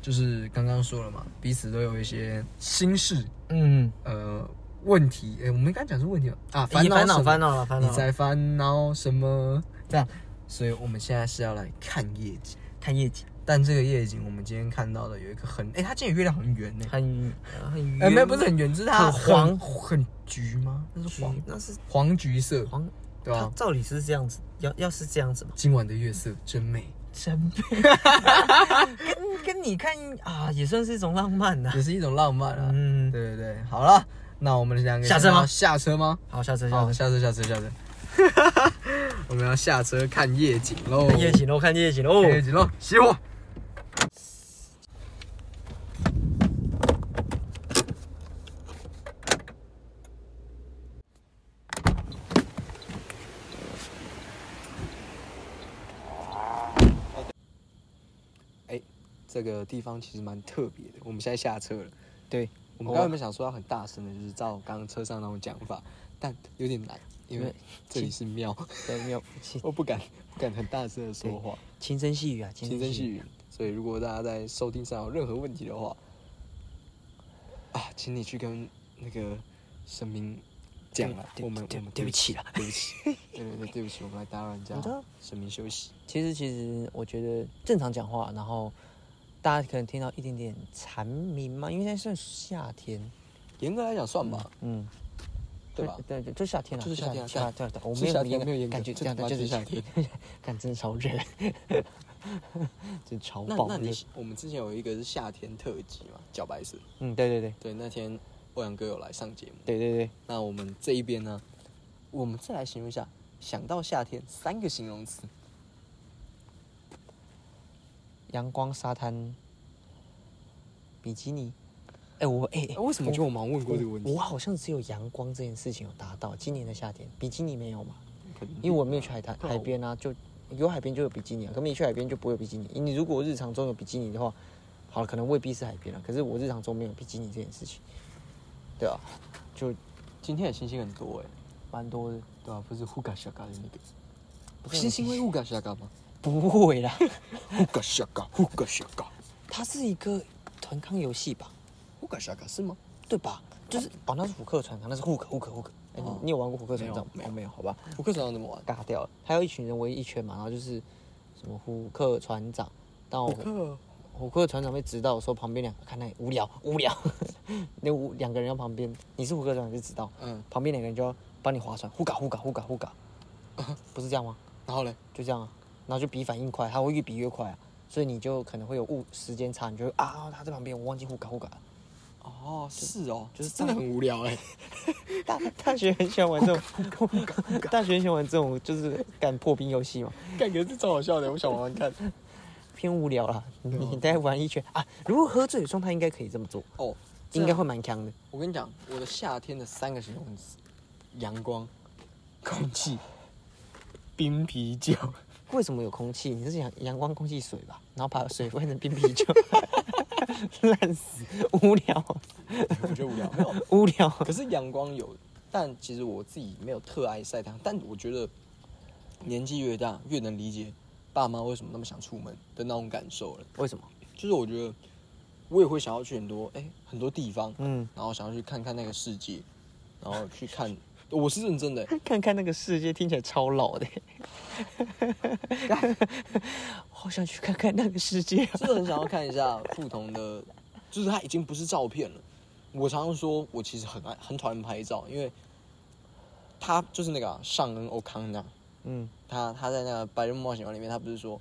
就是刚刚说了嘛，彼此都有一些心事，嗯，呃，问题，哎、我们应该讲是问题吧？啊，烦恼烦恼什么？烦恼了烦恼了，你在烦恼什么？这样，所以我们现在是要来看夜景，看夜景，但这个夜景我们今天看到的有一个很，哎、它今天月亮很圆呢，很呃很哎、圆没有不是很圆，就是它很黄。很橘吗？那是黄，那是黄橘色，黄，对照理是这样子，要要是这样子嘛，今晚的月色真美，真美，跟跟你看啊，也算是一种浪漫呐。也是一种浪漫啊。嗯，对对对，好了，那我们两个下车吗下车吗？好，下车下好，车，下车下车下车，我们要下车看夜景喽，看夜景喽，看夜景喽。看夜景喽，熄火。哎，这个地方其实蛮特别的。我们现在下车了，对，我们刚刚原本想说要很大声的，就是照刚刚车上那种讲法，但有点难，因为对 这里是庙，对，没有轻我不敢不敢很大声的说话。轻声细语啊，轻声细语。所以如果大家在收听上有任何问题的话，啊，请你去跟那个神明讲了。我们我们对不起啦对不起，对对对，对不起，我们来打扰人家 神明休息。其实其实我觉得正常讲话，然后大家可能听到一点点蝉鸣嘛，因为现在算夏天，严格来讲算吧，嗯，对吧？对对，就夏天了，就是夏天啊夏对对，我没有天没有严格感觉，这样他妈就是夏天。看真的超热，真的超那爆热那你。我们之前有一个是夏天特辑嘛，脚白色。嗯，对对对对，那天欧阳哥有来上节目。对对对，那我们这一边呢，我们再来形容一下，想到夏天三个形容词。阳光、沙滩、比基尼。哎，我哎，哎为什么就我忙问过这个问题我？我好像只有阳光这件事情有达到，今年的夏天，比基尼没有嘛？因为我没有去海滩海边啊，就有海边就有比基尼啊，可没去海边就不会有比基尼。你如果日常中有比基尼的话，好了，可能未必是海边了，可是我日常中没有比基尼这件事情，对啊，就今天的星星很多哎、蛮多的。对啊，不是呼嘎夏嘎的那个，不是星星会呼嘎夏嘎吗？不会啦，呼嘎夏嘎，呼嘎夏嘎，它是一个团康游戏吧？呼嘎夏嘎是吗？对吧？就是哦，那是虎克船长，那是虎克虎克虎克。哎，你哦你有玩过虎克船长吗？没有哦没有，好吧。虎克船长怎么玩？尬掉了。还有一群人围一圈嘛，然后就是什么虎克船长，到扑克虎克船长被指导的时候，旁边两个看那里无聊无聊，那五两个人要旁边，你是虎克船长就知道，嗯，旁边两个人就要帮你划船，呼嘎呼嘎呼嘎呼嘎，不是这样吗？然后嘞，就这样啊，然后就比反应快，他会越比越快啊，所以你就可能会有误时间差，你就会啊他在旁边，我忘记呼嘎呼嘎了。哦，是哦，就是真的很无聊 哎、大大学很喜欢玩这种，大学很喜欢玩这种就是敢破冰游戏嘛。感觉是超好笑的，我想玩玩看。偏无聊啦。对啊你再玩一圈啊，如果喝醉的状态应该可以这么做，哦，应该会蛮强的。我跟你讲，我的夏天的三个形容词：阳光、空气、冰啤酒。为什么有空气？你是想阳光、空气、水吧？然后把水换成冰啤酒，烂死，无聊，我觉得无聊，没有。无聊。可是阳光有，但其实我自己没有特爱晒太阳。但我觉得年纪越大，越能理解爸妈为什么那么想出门的那种感受了。为什么？就是我觉得我也会想要去很多哎、很多地方，嗯，然后想要去看看那个世界，然后去看。我是认真的、看看那个世界，听起来超老的。好想去看看那个世界啊！真的很想要看一下不同的，就是它已经不是照片了。我常常说，我其实很爱很讨厌拍照，因为他就是那个、啊、上恩欧康纳，嗯他他在那个《白日梦冒险王》里面，他不是说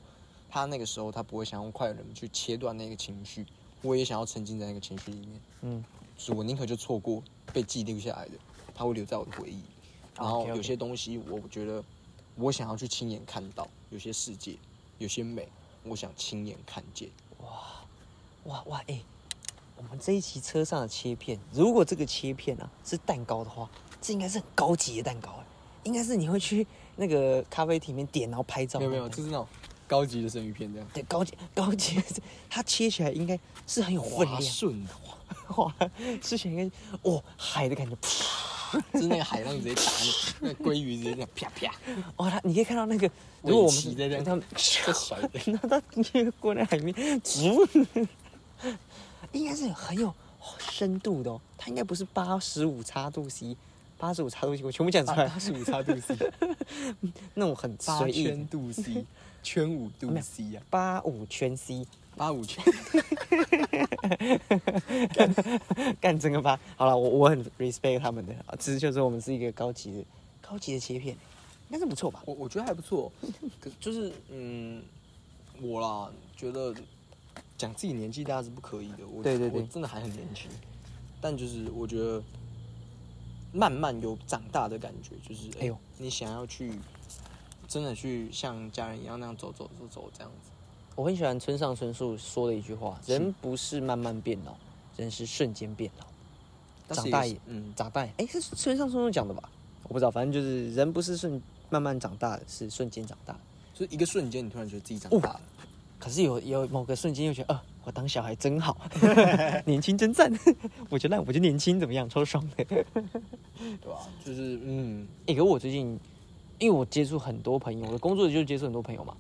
他那个时候他不会想用快人去切断那个情绪，我也想要沉浸在那个情绪里面，嗯，所以我宁可就错过被记录下来的，它会留在我的回忆。然后有些东西，我觉得我想要去亲眼看到，有些世界，有些美，我想亲眼看见。哇哇哇哎、我们这一期车上的切片，如果这个切片啊是蛋糕的话，这应该是很高级的蛋糕哎，应该是你会去那个咖啡厅里面点，然后拍照。没有没有，就是那种高级的生鱼片这样，对高级高级，它切起来应该是很有分滑量，顺的，哇，吃起来应该是哦海的感觉，就是那个海浪直接打你 那个鲑鱼直接这样啪啪，哦，它你可以看到那个，如果我们在这样他们 在甩的。然后它越过那海面，噗应该是很有深度的哦。它应该不是八十五叉度 C，八十五叉度 C 我全部讲出来，八十五叉度 C，那种很八随意圈。度 C，圈五度 C 啊，八五圈 C，八五圈。干整个八。好了，我我很 respect 他们的，啊只是就是我们是一个高级的高级的切片，应该是不错吧？我我觉得还不错，可就是嗯，我啦觉得讲自己年纪大是不可以的。我对对对我真的还很年轻，但就是我觉得慢慢有长大的感觉，就是哎呦，你想要去真的去像家人一样那样走走走走这样子。我很喜欢村上春树说的一句话：人不是慢慢变老，人是瞬间变老。长大也，嗯，长大也，哎、是村上春树讲的吧？我不知道，反正就是人不是瞬慢慢长大的，是瞬间长大的。就是一个瞬间，你突然觉得自己长大了。可是有有某个瞬间又觉得，呃，我当小孩真好，年轻真赞，我觉得，我就年轻，怎么样，超爽的。对吧？就是嗯，哎、可我最近，因为我接触很多朋友，我的工作就是接触很多朋友嘛，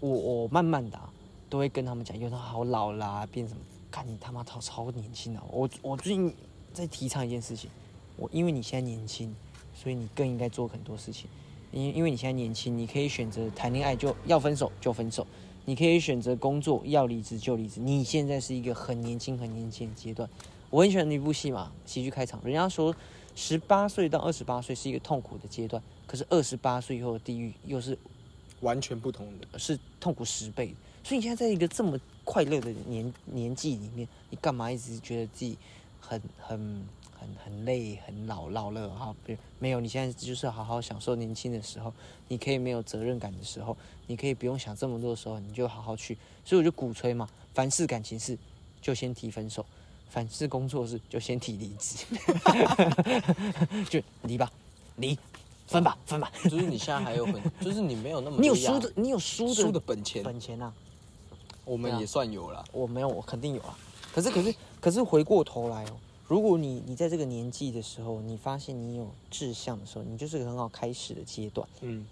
我我慢慢的、啊、都会跟他们讲，有他好老啦，变什么？看你他妈超超年轻啊！我我最近在提倡一件事情，我因为你现在年轻，所以你更应该做很多事情。因因为你现在年轻，你可以选择谈恋爱就要分手就分手，你可以选择工作，要离职就离职。你现在是一个很年轻、很年轻的阶段。我很喜欢那部戏嘛，《喜剧开场》。人家说，十八岁到二十八岁是一个痛苦的阶段，可是二十八岁以后的地狱又是完全不同的。是痛苦十倍的。所以你现在在一个这么快乐的年年纪里面，你干嘛一直觉得自己很很很很累、很老老了哈？不，没有，你现在就是好好享受年轻的时候，你可以没有责任感的时候，你可以不用想这么多的时候，你就好好去。所以我就鼓吹嘛，凡是感情事就先提分手，凡是工作事就先提离职，就离吧，离，分吧，分吧。就是你现在还有很，就是你没有那么你有输的，你有输的输的本钱，本钱啊。我们也算有了。我没有，我肯定有啊。可是，可是，可是回过头来哦，如果你你在这个年纪的时候，你发现你有志向的时候，你就是个很好开始的阶段。嗯，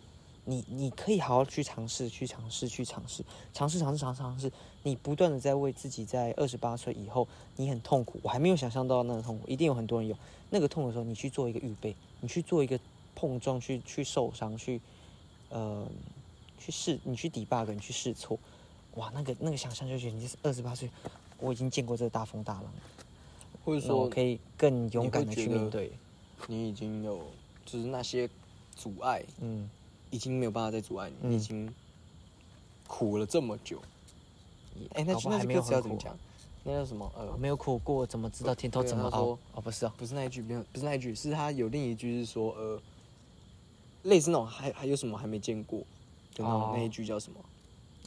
你你可以好好去尝试，去尝试，去尝试，尝试，尝试，尝试，尝试。你不断的在为自己在二十八岁以后，你很痛苦，我还没有想象到那个痛苦，一定有很多人有那个痛的时候，你去做一个预备，你去做一个碰撞，去去受伤，去呃去试，你去 debug，你去试错。哇，那个那个想象就觉得你是二十八岁，我已经见过这个大风大浪，或者说那我可以更勇敢的去面对。你已经有，就是那些阻碍嗯，已经没有办法再阻碍你，嗯你已经苦了这么久。哎、那句那句歌没有很苦词要怎么讲？那叫什么？呃，没有苦过，怎么知道甜头怎么熬？哦，不是啊，不是那一句，没有，不是那一句，是他有另一句是说，呃，类似那种还还有什么还没见过就那种、哦那一句叫什么？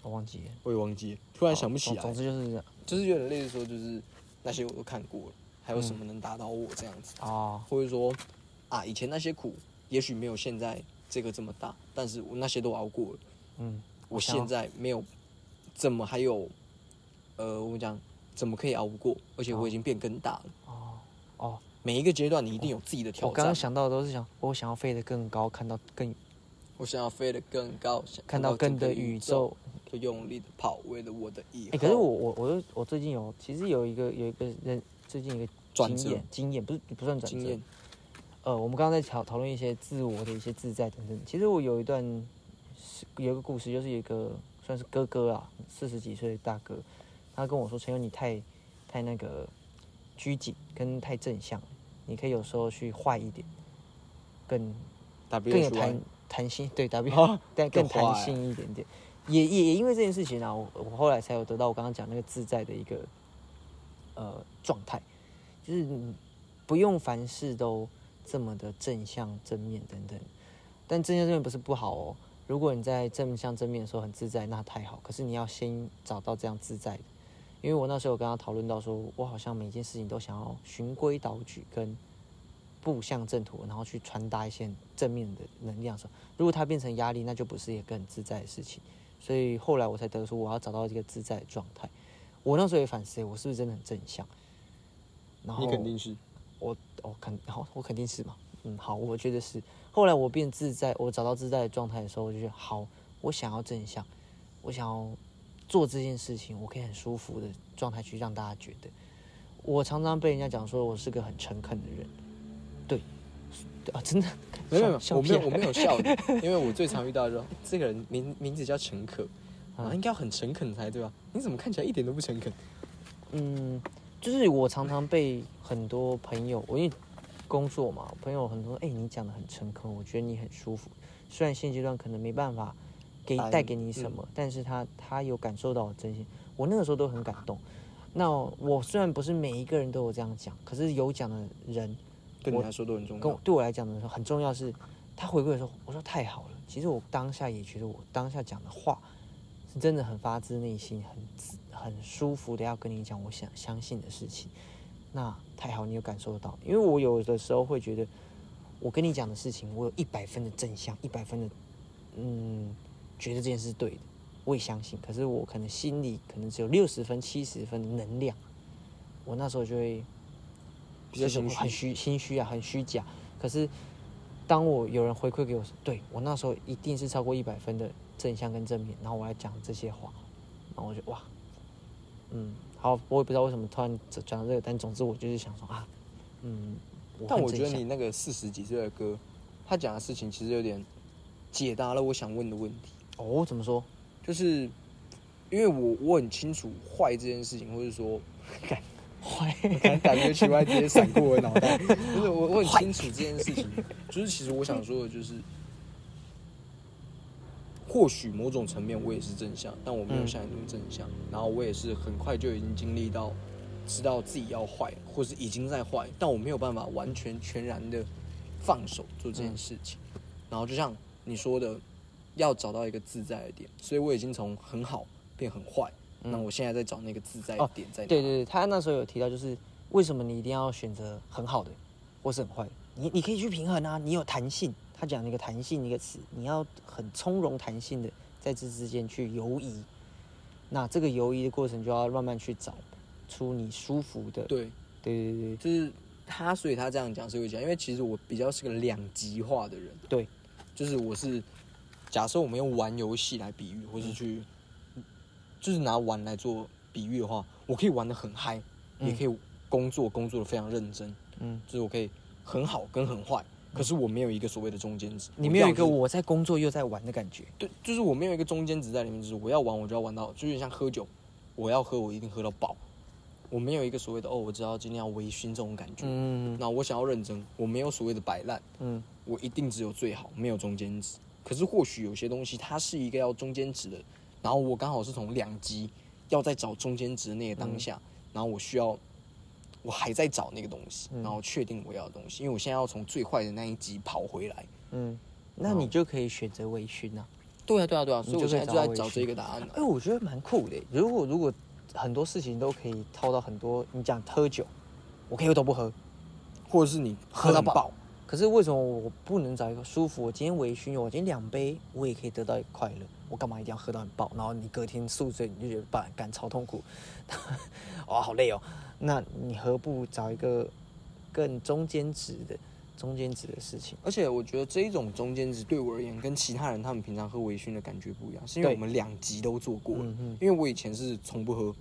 我忘记了，我也忘记了，突然想不起来。总总之就是这样就是有点类似说，就是那些我都看过了，还有什么能打倒我这样子？哦，或者说啊，以前那些苦，也许没有现在这个这么大，但是我那些都熬过了。嗯，我现在没有，怎么还有，呃，我讲怎么可以熬不过？而且我已经变更大了。哦哦，每一个阶段你一定有自己的挑战。我刚刚想到的都是想，我想要飞得更高，看到更我想要飞得更高，想看到更的宇宙。，就用力的跑，为了我的以后。哎、可是我我我我最近有，其实有一个有一个人最近一个转折经验经验，不是不算转折经验，呃，我们刚刚在讨讨论一些自我的一些自在等等。其实我有一段是有一个故事，就是有一个算是哥哥啊，四十几岁的大哥，他跟我说：“陈友，你太太那个拘谨，跟太正向，你可以有时候去坏一点，更更有弹弹性，对 W，啊但更弹性一点点。也也也因为这件事情啊，我我后来才有得到我刚刚讲那个自在的一个呃状态，就是不用凡事都这么的正向正面等等。但正向正面不是不好哦，如果你在正向正面的时候很自在，那太好。可是你要先找到这样自在的，因为我那时候有跟他讨论到说，我好像每件事情都想要循规蹈矩跟步向正途，然后去传达一些正面的能量的时候，如果它变成压力，那就不是一个很自在的事情。所以后来我才得出，我要找到一个自在的状态。我那时候也反思，我是不是真的很正向？然后你肯定是我我肯好，我肯定是嘛。嗯，好，我觉得是。后来我变自在，我找到自在的状态的时候，我就觉得好，我想要正向，我想要做这件事情，我可以很舒服的状态去让大家觉得。我常常被人家讲说我是个很诚恳的人，对，对啊，真的，没有没有，我没有我没有笑你，因为我最常遇到的说这个人名名字叫陈可，啊，嗯应该要很诚恳才对吧？你怎么看起来一点都不诚恳？嗯，就是我常常被很多朋友，我因为工作嘛，朋友很多，哎、你讲的很诚恳，我觉得你很舒服。虽然现阶段可能没办法给带给你什么，但是他他有感受到我真心，我那个时候都很感动。那我虽然不是每一个人都有这样讲，可是有讲的人我对你来说都很重要。跟我对我来讲的时候很重要是，他回归的时候，我说太好了。其实我当下也觉得我当下讲的话是真的很发自内心，很很舒服的要跟你讲我想相信的事情。那太好，你有感受得到，因为我有的时候会觉得，我跟你讲的事情，我有一百分的正向，一百分的嗯，觉得这件事是对的，我也相信。可是我可能心里可能只有六十分、七十分的能量，我那时候就会比较心虚很虚心虚啊，很虚假。可是当我有人回馈给我，对我那时候一定是超过一百分的正向跟正面，然后我来讲这些话，然后我就哇，嗯，好，我也不知道为什么突然讲到这个，但总之我就是想说啊，嗯，但我觉得你那个四十几岁的歌，他讲的事情其实有点解答了我想问的问题，哦，怎么说？就是因为我我很清楚坏这件事情，或者说 坏，感感觉奇怪，直接闪过我脑袋。不是我我很清楚这件事情，就是其实我想说的就是，或许某种层面我也是正向，但我没有嗯像你那么正向。然后我也是很快就已经经历到，知道自己要坏，或是已经在坏，但我没有办法完全全然的放手做这件事情。然后就像你说的，要找到一个自在的点，所以我已经从很好变很坏。那我现在在找那个自在点在哪？对对对，他那时候有提到，就是为什么你一定要选择很好的，或是很坏的？你你可以去平衡啊，你有弹性。他讲那个弹性一个词，你要很从容弹性的在这之间去游移。那这个游移的过程就要慢慢去找出你舒服的。对。对对对就是他，所以他这样讲是会讲，因为其实我比较是个两极化的人，对，就是我是假设我们用玩游戏来比喻，或是去就是拿玩来做比喻的话，我可以玩的很嗨，嗯。也可以工作工作的非常认真，嗯，就是我可以很好跟很坏，可是我没有一个所谓的中间值，你没有一个我在工作又在玩的感觉。对，就是我没有一个中间值在里面，就是我要玩我就要玩到，就有点像喝酒，我要喝我一定喝到饱，我没有一个所谓的哦，我知道今天要微醺这种感觉。嗯。那我想要认真，我没有所谓的摆烂，嗯。我一定只有最好，没有中间值。可是或许有些东西它是一个要中间值的，然后我刚好是从两极要在找中间值的那个当下，然后我需要我还在找那个东西，嗯然后确定我要的东西，因为我现在要从最坏的那一集跑回来。嗯，那你就可以选择微醺啊。对啊，对啊，对啊，所以我现在就在找这个答案啊。哎、我觉得蛮酷的。如果如果很多事情都可以套到很多，你讲喝酒，我可以都不喝，或者是你喝到很饱。可是为什么我不能找一个舒服？我今天微醺，我今天两杯，我也可以得到一个快乐。我干嘛一定要喝到很爆？然后你隔天宿醉，你就觉得干干超痛苦，哇，好累哦。那你何不找一个更中间值的、中间值的事情？而且我觉得这一种中间值对我而言，跟其他人他们平常喝微醺的感觉不一样，是因为我们两集都做过因为我以前是从不喝，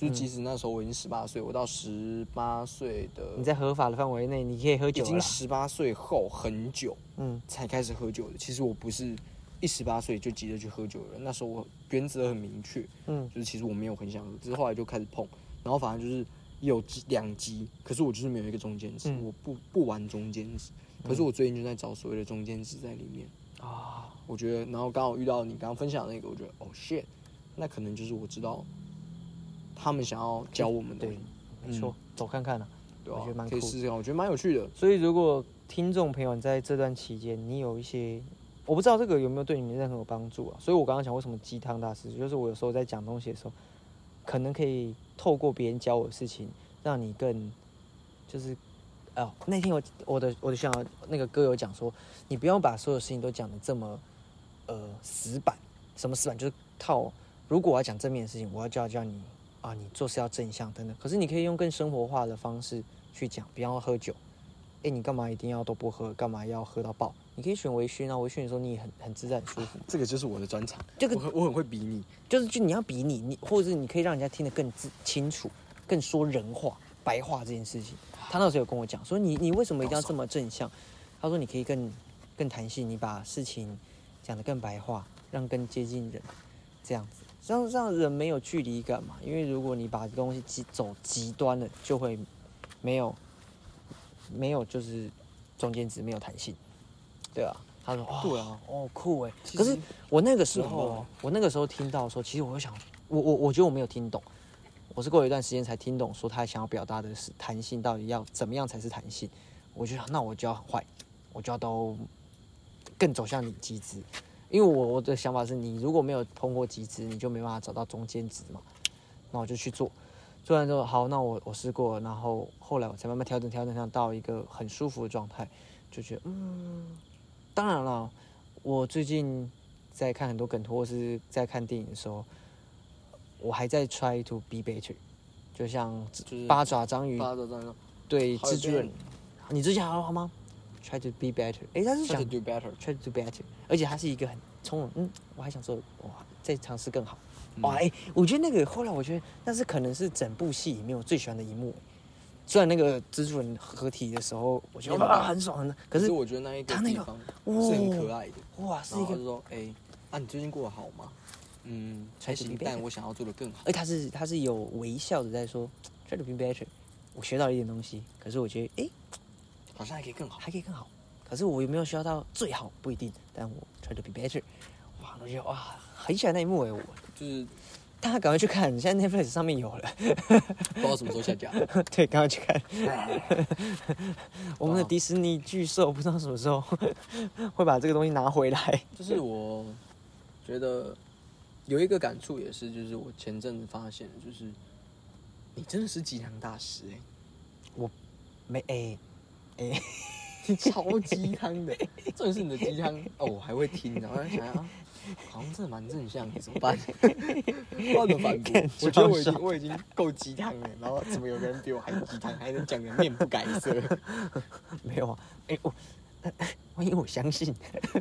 就是即使那时候我已经十八岁，我到十八岁的你在合法的范围内，你可以喝酒已经。十八岁后很久嗯才开始喝酒的。其实我不是一十八岁就急着去喝酒的人，那时候我原则很明确，嗯就是其实我没有很想喝，只是后来就开始碰，然后反正就是有两级，可是我就是没有一个中间值，嗯我不不玩中间值，可是我最近就在找所谓的中间值在里面。啊，我觉得，然后刚好遇到你刚刚分享的那个，我觉得哦 shit，那可能就是我知道他们想要教我们的对，没错，走看看啊。对吧、我觉得蛮酷可以试试看，我觉得蛮有趣的。所以，如果听众朋友你在这段期间，你有一些，我不知道这个有没有对你们任何有帮助啊。所以我刚刚讲为什么鸡汤大师，就是我有时候在讲东西的时候，可能可以透过别人教我的事情，让你更，就是，哦，那天我我的我的想那个歌友讲说，你不要把所有事情都讲的这么，呃，死板。什么死板？就是套，如果我要讲正面的事情，我要教教你啊，你做事要正向等等。可是你可以用更生活化的方式去讲，比方说喝酒。哎、你干嘛一定要都不喝？干嘛要喝到爆？你可以选微醺啊，微醺的时候你也很很自在、很舒服。这个就是我的专长，这个我很我很会比你。就是就你要比你你，或者是你可以让人家听得更自清楚，更说人话、白话这件事情。他那时候有跟我讲说，你你为什么一定要这么正向？他说你可以更更弹性，你把事情讲得更白话，让更接近人，这样子，让让人没有距离感嘛。因为如果你把东西极走极端了，就会没有没有就是中间值，没有弹性，对啊。他说：“哦，对啊，哦，酷哎。可是我那个时候哦，我那个时候听到说，其实我会想，我我我觉得我没有听懂，我是过了一段时间才听懂，说他想要表达的是弹性到底要怎么样才是弹性。我就想，那我就要很坏，我就要都更走向你极致，因为我我的想法是你如果没有碰过极致，你就没办法找到中间值嘛。那我就去做，做完之后，好，那我我试过，然后后来我才慢慢调整调整调到一个很舒服的状态，就觉得嗯。当然了，我最近在看很多梗图，或是在看电影的时候，我还在 try to be better，就像就是八爪章鱼八爪章鱼对蜘蛛人，你之前还好吗？try to be better，诶，他是，try to do better。try to do better，而且他是一个很从容，嗯，我还想说，哇，再尝试更好，嗯哇，哎、我觉得那个后来我觉得那是可能是整部戏里面我最喜欢的一幕。虽然那个蜘蛛人合体的时候，我觉得哇很爽，很可是我觉得那一个他那个地方哇是很可爱的。哇是一个说：“哎、啊，你最近过得好吗？”嗯还行但我想要做的更好。而他是他是有微笑的在说 try to be better，我学到了一点东西，可是我觉得诶好像还可以更好。还可以更好，可是我有没有需要到最好不一定，但我 try to be better，哇，我觉得哇很喜欢那一幕诶，我就是大家赶快去看，现在 Netflix 上面有了，不知道什么时候下架。对，赶快去看。我们的迪士尼巨兽不知道什么时候 会把这个东西拿回来。就是我觉得有一个感触也是，就是我前阵子发现，就是你真的是鸡汤大师哎、没诶诶，你 超鸡汤的，重点是你的鸡汤哦，我还会听，然后在想想啊，好像真的蛮正向的，怎么办？不知道怎么反驳。我觉得我已经我已经够鸡汤了，然后怎么有个人比我还鸡汤，还能讲的面不改色？没有啊，诶我。万一我相信，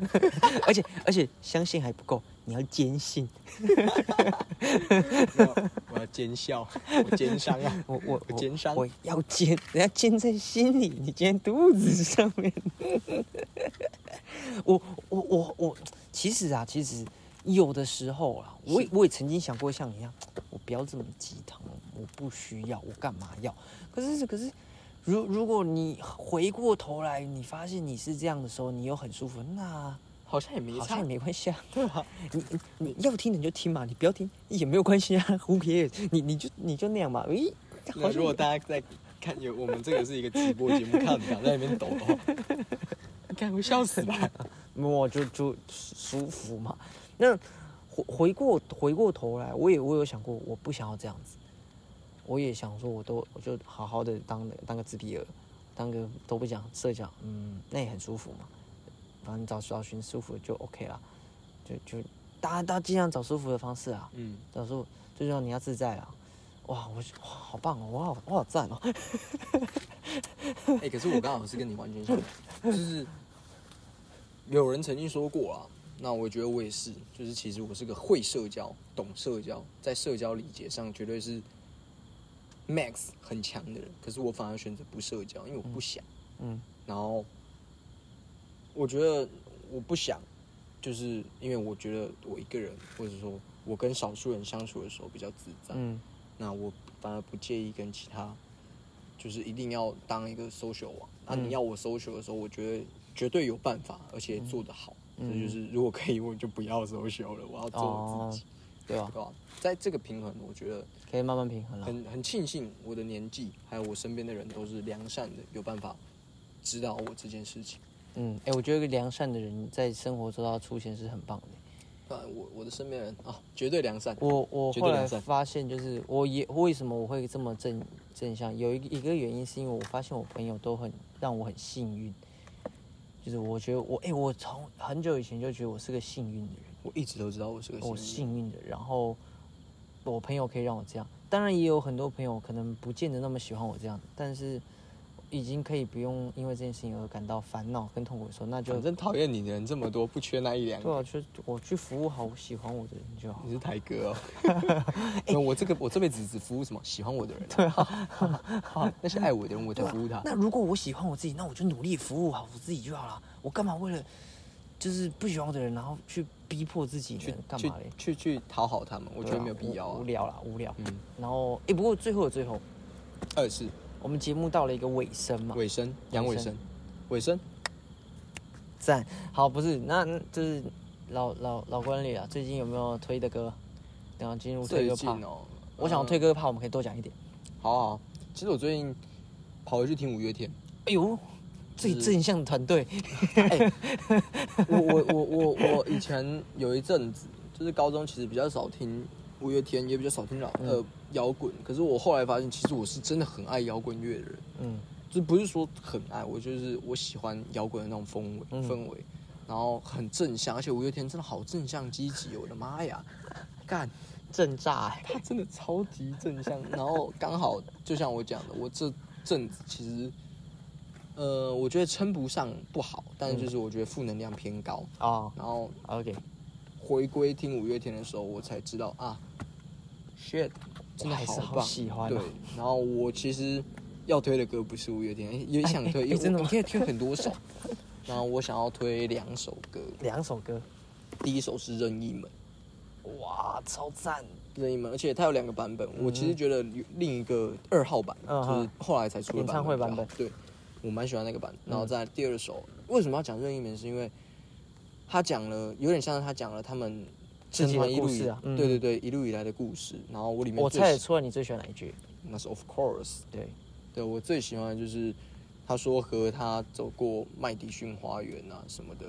而且而且相信还不够，你要坚信。我要奸笑，我奸商啊，我我我奸商我要奸，人家奸在心里，你奸肚子上面。我我我我，其实啊，其实有的时候啊，我也我也曾经想过像你一样，我不要这么鸡汤，我不需要，我干嘛要？可是可是，如如果你回过头来，你发现你是这样的时候，你又很舒服，那好像也没好像也。没关系啊。对 吧，你你你要听你就听嘛，你不要听也没有关系啊，Who cares？你你就你就那样嘛，诶，如果大家在看有我们这个是一个直播节目，看到你俩在那边抖的话，你看会笑死吧？我就就舒服嘛。那回回过回过头来，我也我有想过，我不想要这样子。我也想说，我都我就好好的当个当个自闭儿，当个都不讲社交，嗯，那也很舒服嘛。反正找找寻舒服的就 OK 啦，就就大家大家尽量找舒服的方式啊，嗯，找舒服，最重要你要自在啊。哇，我哇好棒哦，我好我好赞哦。哎、可是我刚好是跟你完全相反，就是有人曾经说过啊，那我觉得我也是，就是其实我是个会社交、懂社交，在社交礼节上绝对是 max 很强的人，可是我反而选择不社交，因为我不想。嗯然后我觉得我不想，就是因为我觉得我一个人，或者说我跟少数人相处的时候比较自在。嗯那我反而不介意跟其他，就是一定要当一个 social 王。那、嗯你要我 social 的时候，我觉得绝对有办法，而且做得好。嗯这就是如果可以，我就不要 social 了，我要做我自己，对啊？在这个平衡，我觉得可以慢慢平衡了。很很庆幸我的年纪还有我身边的人都是良善的，有办法指导我这件事情。嗯，哎、我觉得一个良善的人在生活中要出现是很棒的。啊，我我的身边人啊，绝对良善。我我后来绝对良善发现，就是我也为什么我会这么正正向，有一个一个原因是因为我发现我朋友都很让我很幸运，就是我觉得我哎、我从很久以前就觉得我是个幸运的人，我一直都知道我是个我幸运幸运的，然后我朋友可以让我这样，当然也有很多朋友可能不见得那么喜欢我这样，但是已经可以不用因为这件事情而感到烦恼跟痛苦的时候，那就反正讨厌你的人这么多，不缺那一两个。对啊，就我去服务好我喜欢我的人就好。你是台哥哦。那我这个我这辈子只服务什么喜欢我的人、对啊，那些爱我的人我才服务他。那如果我喜欢我自己，那我就努力服务好我自己就好了。我干嘛为了就是不喜欢我的人，然后去逼迫自己去呢？干嘛嘞？去去讨好他们，我觉得没有必要啊无无。聊啦，无聊。嗯，然后，哎、不过最后的最后，二是我们节目到了一个尾声嘛，尾声，杨尾声，尾声。赞。好，不是，那那就是老老老观里啊，最近有没有推的歌？然后进入推最歌趴。我想要推歌趴，我们可以多讲一点。好好好。其实我最近跑回去听五月天，哎呦，最正向的团队，我我我我我以前有一阵子，就是高中其实比较少听五月天，也比较少听老呃摇滚。可是我后来发现，其实我是真的很爱摇滚乐的人。嗯就不是说很爱，我就是我喜欢摇滚的那种氛围、嗯氛围，然后很正向，而且五月天真的好正向积极哦，我的妈呀，干，正炸、欸，他真的超级正向。然后刚好就像我讲的，我这阵子其实，呃，我觉得称不上不好，但是就是我觉得负能量偏高。哦然后，OK，回归听五月天的时候，我才知道啊，shit，真的还是好棒，喜欢哦对，然后我其实要推的歌不是五月天，也想推，因为真的吗我可以推很多首。然后我想要推两首歌，两首歌，第一首是任意门，哇，超赞！任意门，而且它有两个版本。我其实觉得另一个二号版，嗯就是后来才出的演唱会版本对，我蛮喜欢那个版。然后在第二首，为什么要讲任意门？是因为他讲了，有点像是他讲了他们自己的故事啊嗯对对对，一路以来的故事。然后我里面我猜得出来你最喜欢哪一句？那是 Of course，对，对我最喜欢的就是他说和他走过麦迪逊花园啊什么的。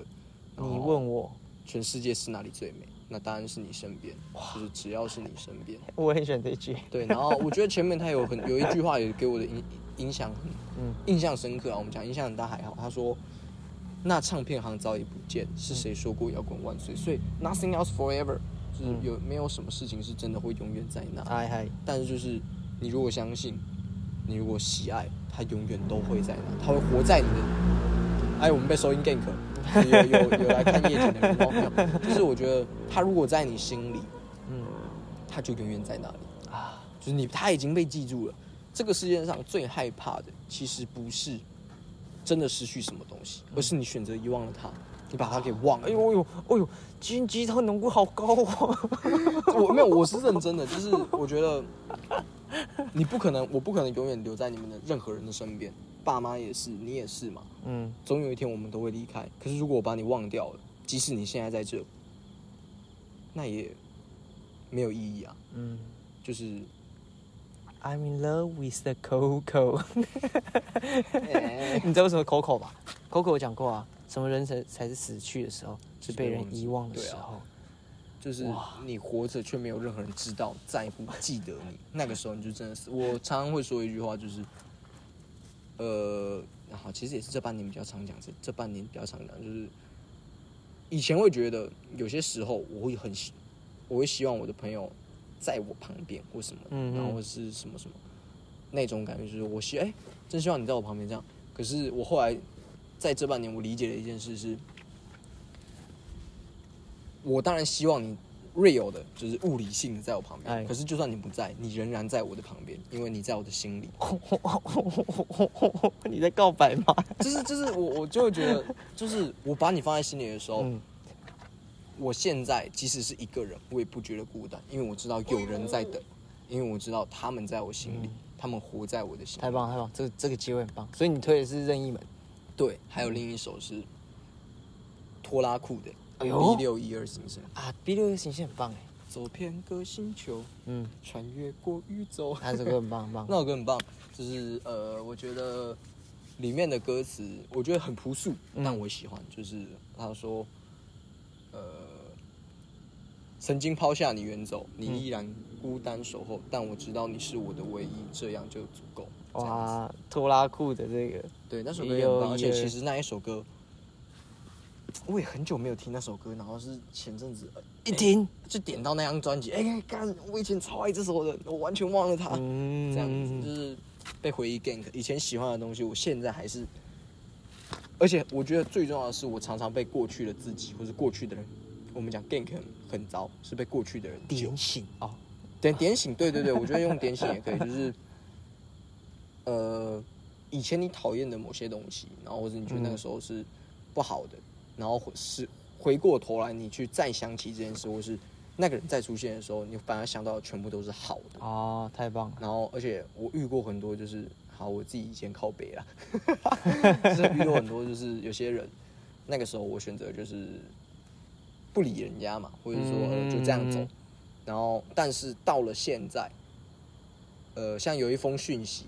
你问我，全世界是哪里最美？那当然是你身边，就是只要是你身边。我很喜欢这句。对，然后我觉得前面他有很有一句话也给我的影影响很嗯印象深刻啊。我们讲印象很大还好，他说那唱片行早已不见，是谁说过摇滚万岁？所以 nothing else forever，就是有没有什么事情是真的会永远在那？嗨嗨，但是就是你如果相信，你如果喜爱，它永远都会在那，它会活在你的。哎，我们被收音 gank，有有有来看夜景的人 就是我觉得他如果在你心里，嗯他就永远在那里。啊，就是你他已经被记住了。这个世界上最害怕的，其实不是真的失去什么东西，而是你选择遗忘了它，你把它给忘了。哎呦哎呦哎呦，金鸡汤浓度好高哦。我没有，我是认真的，就是我觉得你不可能，我不可能永远留在你们的任何人的身边，爸妈也是，你也是嘛。嗯，总有一天我们都会离开。可是如果我把你忘掉了，即使你现在在这，那也没有意义啊。嗯就是，，I'm in love with the Coco。哎你知道为什么 Coco 吧？Coco 有讲过啊，什么人才才是死去的时候，是被人遗忘的时候。就是你活着却没有任何人知道、在乎、记得你，那个时候你就真的是。我常常会说一句话，就是，呃，好，其实也是这半年比较常讲，这这半年比较常讲，就是以前会觉得有些时候我会很希，我会希望我的朋友在我旁边或什么，然后是什么什么那种感觉，就是我希哎、真希望你在我旁边这样。可是我后来在这半年，我理解了一件事是。我当然希望你 real 的，就是物理性的在我旁边。哎可是就算你不在，你仍然在我的旁边，因为你在我的心里。你在告白吗？就是就是我我就会觉得，就是我把你放在心里的时候，嗯我现在即使是一个人，我也不觉得孤单，因为我知道有人在等，因为我知道他们在我心里，他们活在我的心里。太棒了太棒了，这个这个机会很棒。所以你推的是任意门。对，还有另一首是拖拉库的哎呦 B 六一二行星，啊，B 六一二行星很棒哎。走遍各星球，嗯，穿越过宇宙。他这个很棒很棒。那首歌很棒，就是呃，我觉得里面的歌词我觉得很朴素，嗯但我喜欢。就是他说，呃，曾经抛下你远走，你依然孤单守候，但我知道你是我的唯一，这样就足够。哇，拖拉库的这个，对，那首歌也很棒，而且其实那一首歌。我也很久没有听那首歌，然后是前阵子呃一听，就点到那张专辑，哎、干，我以前超爱这首的，我完全忘了它。嗯，这样子就是被回忆 gank。以前喜欢的东西，我现在还是，而且我觉得最重要的是，我常常被过去的自己或是过去的人，我们讲 gank 很很糟，是被过去的人救点醒哦。点点醒。对对对，我觉得用点醒也可以，就是呃，以前你讨厌的某些东西，然后或者你觉得那个时候是不好的，然后是回过头来你去再想起这件事，或是那个人再出现的时候，你反而想到的全部都是好的。哦，太棒了。然后，而且我遇过很多，就是好，我自己以前靠北啦，就是遇过很多，就是有些人，那个时候我选择就是不理人家嘛，或者说、呃、就这样走嗯。然后，但是到了现在，呃，像有一封讯息，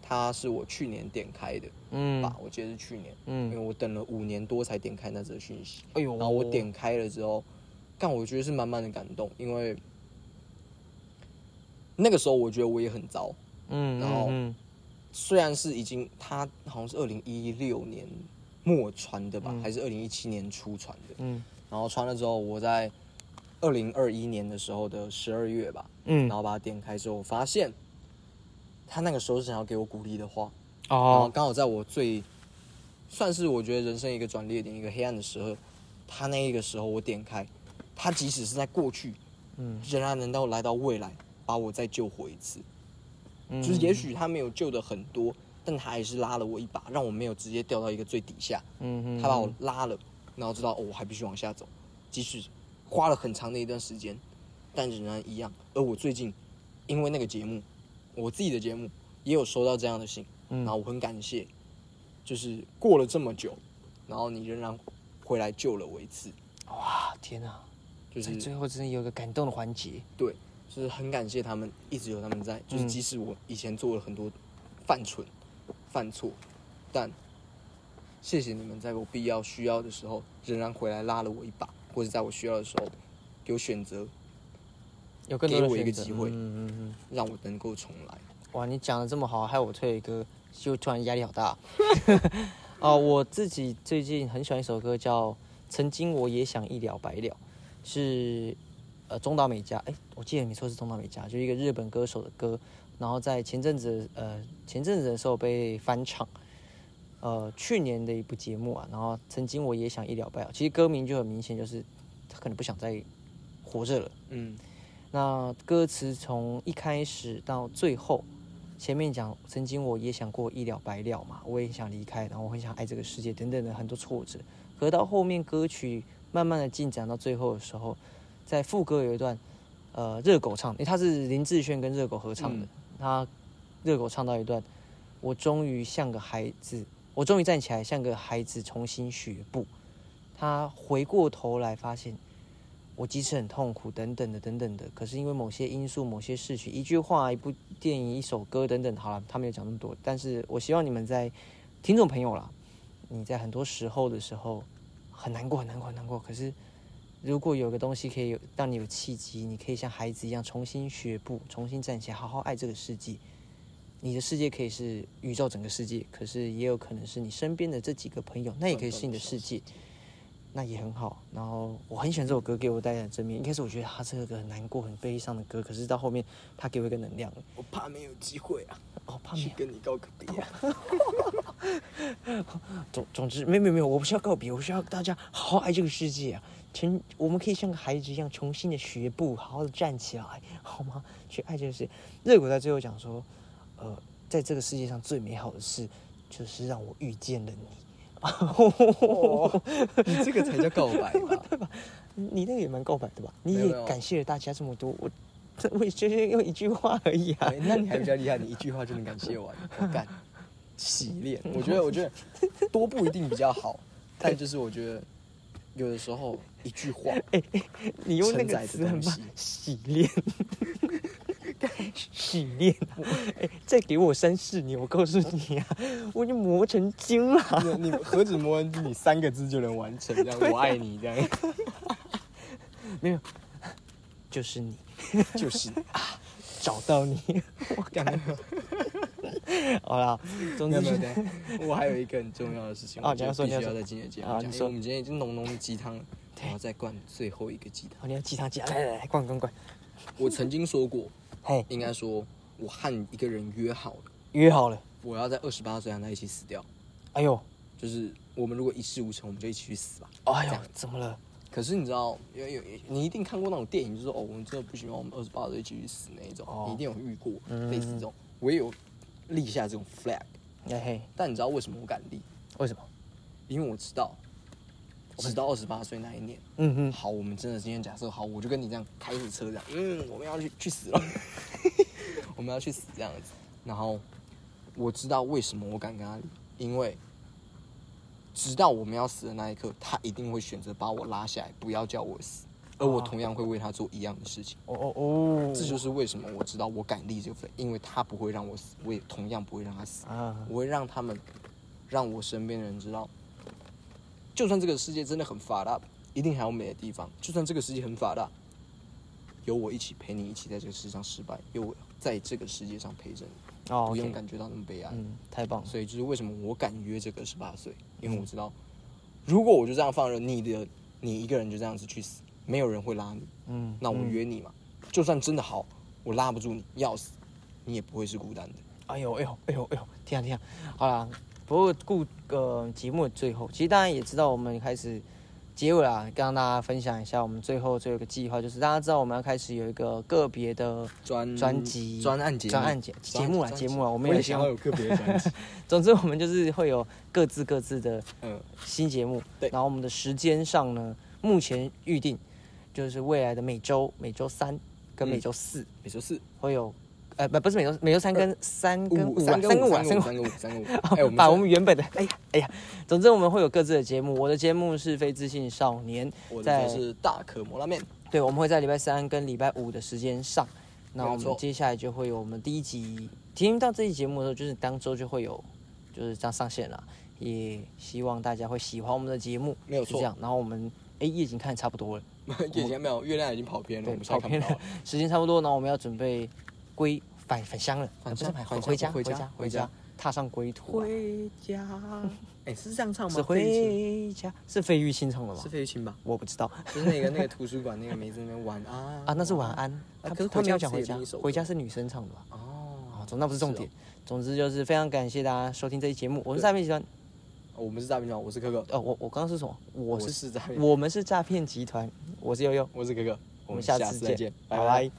它是我去年点开的嗯。吧，我记得是去年，嗯。因为嗯，我等了五年多才点开那则讯息。哎呦，然后我点开了之后，但我觉得是满满的感动，因为那个时候我觉得我也很糟，嗯，然后嗯虽然是已经他好像是二零一六年末传的吧，嗯。还是二零一七年初传的，嗯然后穿了之后，我在二零二一年的时候的十二月吧，嗯。然后把它点开之后，发现他那个时候是想要给我鼓励的话，然后哦，刚好在我最算是我觉得人生一个转捩点、一个黑暗的时候，他那一个时候我点开，他即使是在过去，嗯。仍然能够来到未来，把我再救活一次。嗯。就是也许他没有救的很多，但他还是拉了我一把，让我没有直接掉到一个最底下。嗯哼，他把我拉了，然后知道哦，我还必须往下走，即使花了很长的一段时间，但仍然一样。而我最近因为那个节目，我自己的节目也有收到这样的信，嗯然后我很感谢，就是过了这么久，然后你仍然回来救了我一次，哇，天哪！就是最后真的有一个感动的环节。对，就是很感谢他们一直有他们在，就是嗯即使我以前做了很多犯蠢、犯错，但谢谢你们在我必要需要的时候，仍然回来拉了我一把，或者在我需要的时候有选择，有更多的给我一个机会嗯嗯嗯。让我能够重来。哇，你讲的这么好，害我退歌，就突然压力好大。哦，我自己最近很喜欢一首歌，叫《曾经我也想一了百了》，是呃中岛美嘉，哎，我记得没错是中岛美嘉，就是一个日本歌手的歌。然后在前阵子呃前阵子的时候被翻唱，呃去年的一部节目啊，然后曾经我也想一了百了，其实歌名就很明显，就是他可能不想再活着了。嗯那歌词从一开始到最后，前面讲曾经我也想过一了百了嘛，我也想离开，然后我很想爱这个世界等等的很多挫折。可是到后面歌曲慢慢的进展到最后的时候，在副歌有一段，呃，热狗唱，因为他是林志炫跟热狗合唱的，嗯他热狗唱到一段，我终于像个孩子，我终于站起来像个孩子重新学步。他回过头来发现。我即使很痛苦，等等的，等等的，可是因为某些因素、某些事情，一句话、一部电影、一首歌等等，好了，他没有讲那么多，但是我希望你们在听众朋友啦，你在很多时候的时候很难过、很难过、很难过，可是如果有个东西可以有让你有契机，你可以像孩子一样重新学步、重新站起来，好好爱这个世界。你的世界可以是宇宙整个世界，可是也有可能是你身边的这几个朋友，那也可以是你的世界。那也很好。然后我很喜欢这首歌，给我带来的正面。一开始我觉得它是个很难过、很悲伤的歌，可是到后面它给我一个能量。我怕没有机会啊，哦，怕没有。去跟你告个别啊。总总之，没有没有没有，我不是要告别，我是要大家好好爱这个世界啊！成，我们可以像个孩子一样，重新的学步，好好的站起来，好吗？去爱这个世界。热狗在最后讲说，呃，在这个世界上最美好的事，就是让我遇见了你。哦，你这个才叫告白吧？你那个也蛮告白的吧？你也感谢了大家这么多，我这我也就是用一句话而已啊。那你还比较厉害，你一句话就能感谢完，我干洗练。我觉得，我觉得多不一定比较好，但就是我觉得有的时候一句话，你用那个词很棒，洗练，洗练啊！哎、再给我三四年，我告诉你啊，我已经磨成精了。你何止磨完你三个字就能完成，这样我爱你这样，没有，就是你就是啊找到你，我干。好啦，总没有没有，之是，我还有一个很重要的事情，啊我觉得你要说你要说必须要在今天的节目讲，啊你说我们今天已经浓浓的鸡汤了，我要再灌最后一个鸡汤。好，你要鸡汤鸡汤，来来来，灌灌灌，我曾经说过，嘿，应该说，我和一个人约好了，约好了。我要在二十八岁和他一起死掉。哎呦，就是我们如果一事无成，我们就一起去死吧。哎呦，怎么了？可是你知道，有有你一定看过那种电影，就是哦，我们真的不喜欢，我们二十八岁一起去死那一种，哦你一定有遇过嗯类似这种。我也有立下这种 flag，哎嘿，但你知道为什么我敢立？为什么？因为我知道，直到二十八岁那一年，嗯哼，好，我们真的今天假设好，我就跟你这样开着车这样，嗯，我们要去去死了，我们要去死这样子。然后我知道为什么我敢跟他离，因为直到我们要死的那一刻，他一定会选择把我拉下来，不要叫我死，而我同样会为他做一样的事情。哦哦哦，这就是为什么我知道我敢立这个 flag，因为他不会让我死，我也同样不会让他死。啊，我会让他们，让我身边的人知道，就算这个世界真的很发达，一定还有美的地方。就算这个世界很发达，有我一起陪你一起在这个世界上失败，有我在这个世界上陪着你，哦不用感觉到那么悲哀。嗯，太棒了。所以就是为什么我敢约这个十八岁，因为我知道，如果我就这样放任你的，你一个人就这样子去死，没有人会拉你。嗯，那我嗯约你嘛，就算真的好，我拉不住你，要死，你也不会是孤单的。哎呦哎呦哎呦哎呦，天啊天啊！好啦，不过顾呃节目的最后，其实大家也知道，我们开始结尾啦，跟大家分享一下，我们最后最后一个计划，就是大家知道我们要开始有一个个别的专专辑专案节专案节节目啦节目啦，我们也想要有个别的。专辑。总之我们就是会有各自各自的嗯，新节目，对。然后我们的时间上呢，目前预定就是未来的每周每周三跟嗯每周四每周四。会有，呃，不不是每周每周三跟三跟五啊三三跟五啊三三跟五三跟五把 我们原本的，哎呀哎呀，总之我们会有各自的节目。我的节目是非自信少年，我在的就是大可摩拉面，对，我们会在礼拜三跟礼拜五的时间上。那我们接下来就会有我们第一集，听到这期节目的时候，就是当周就会有，就是这样上线了。也希望大家会喜欢我们的节目，没有错是这样。然后我们哎，夜景看得差不多了，眼前没有月亮已经跑偏了，我们，跑不到了。，时间差不多，然后我们要准备归返返乡了，返乡返回家回家家回家家，踏上归途啊。回家，哎，是这样唱吗？是回家，是费玉清唱的吗是？费玉清吧？我不知道就是那个那个图书馆那个梅子那边晚安 啊，那是晚。安。他是回家没有讲回家回家是女生唱的吧？哦哦，总那不是重点。总之就是非常感谢大家收听这期节目，我是诈骗集团。我们是诈骗集团，我是哥哥。哦，我我刚刚是什么？我我是是诈骗，我们是诈骗集团，我是悠悠，我是哥哥，我们下次再见，，拜拜。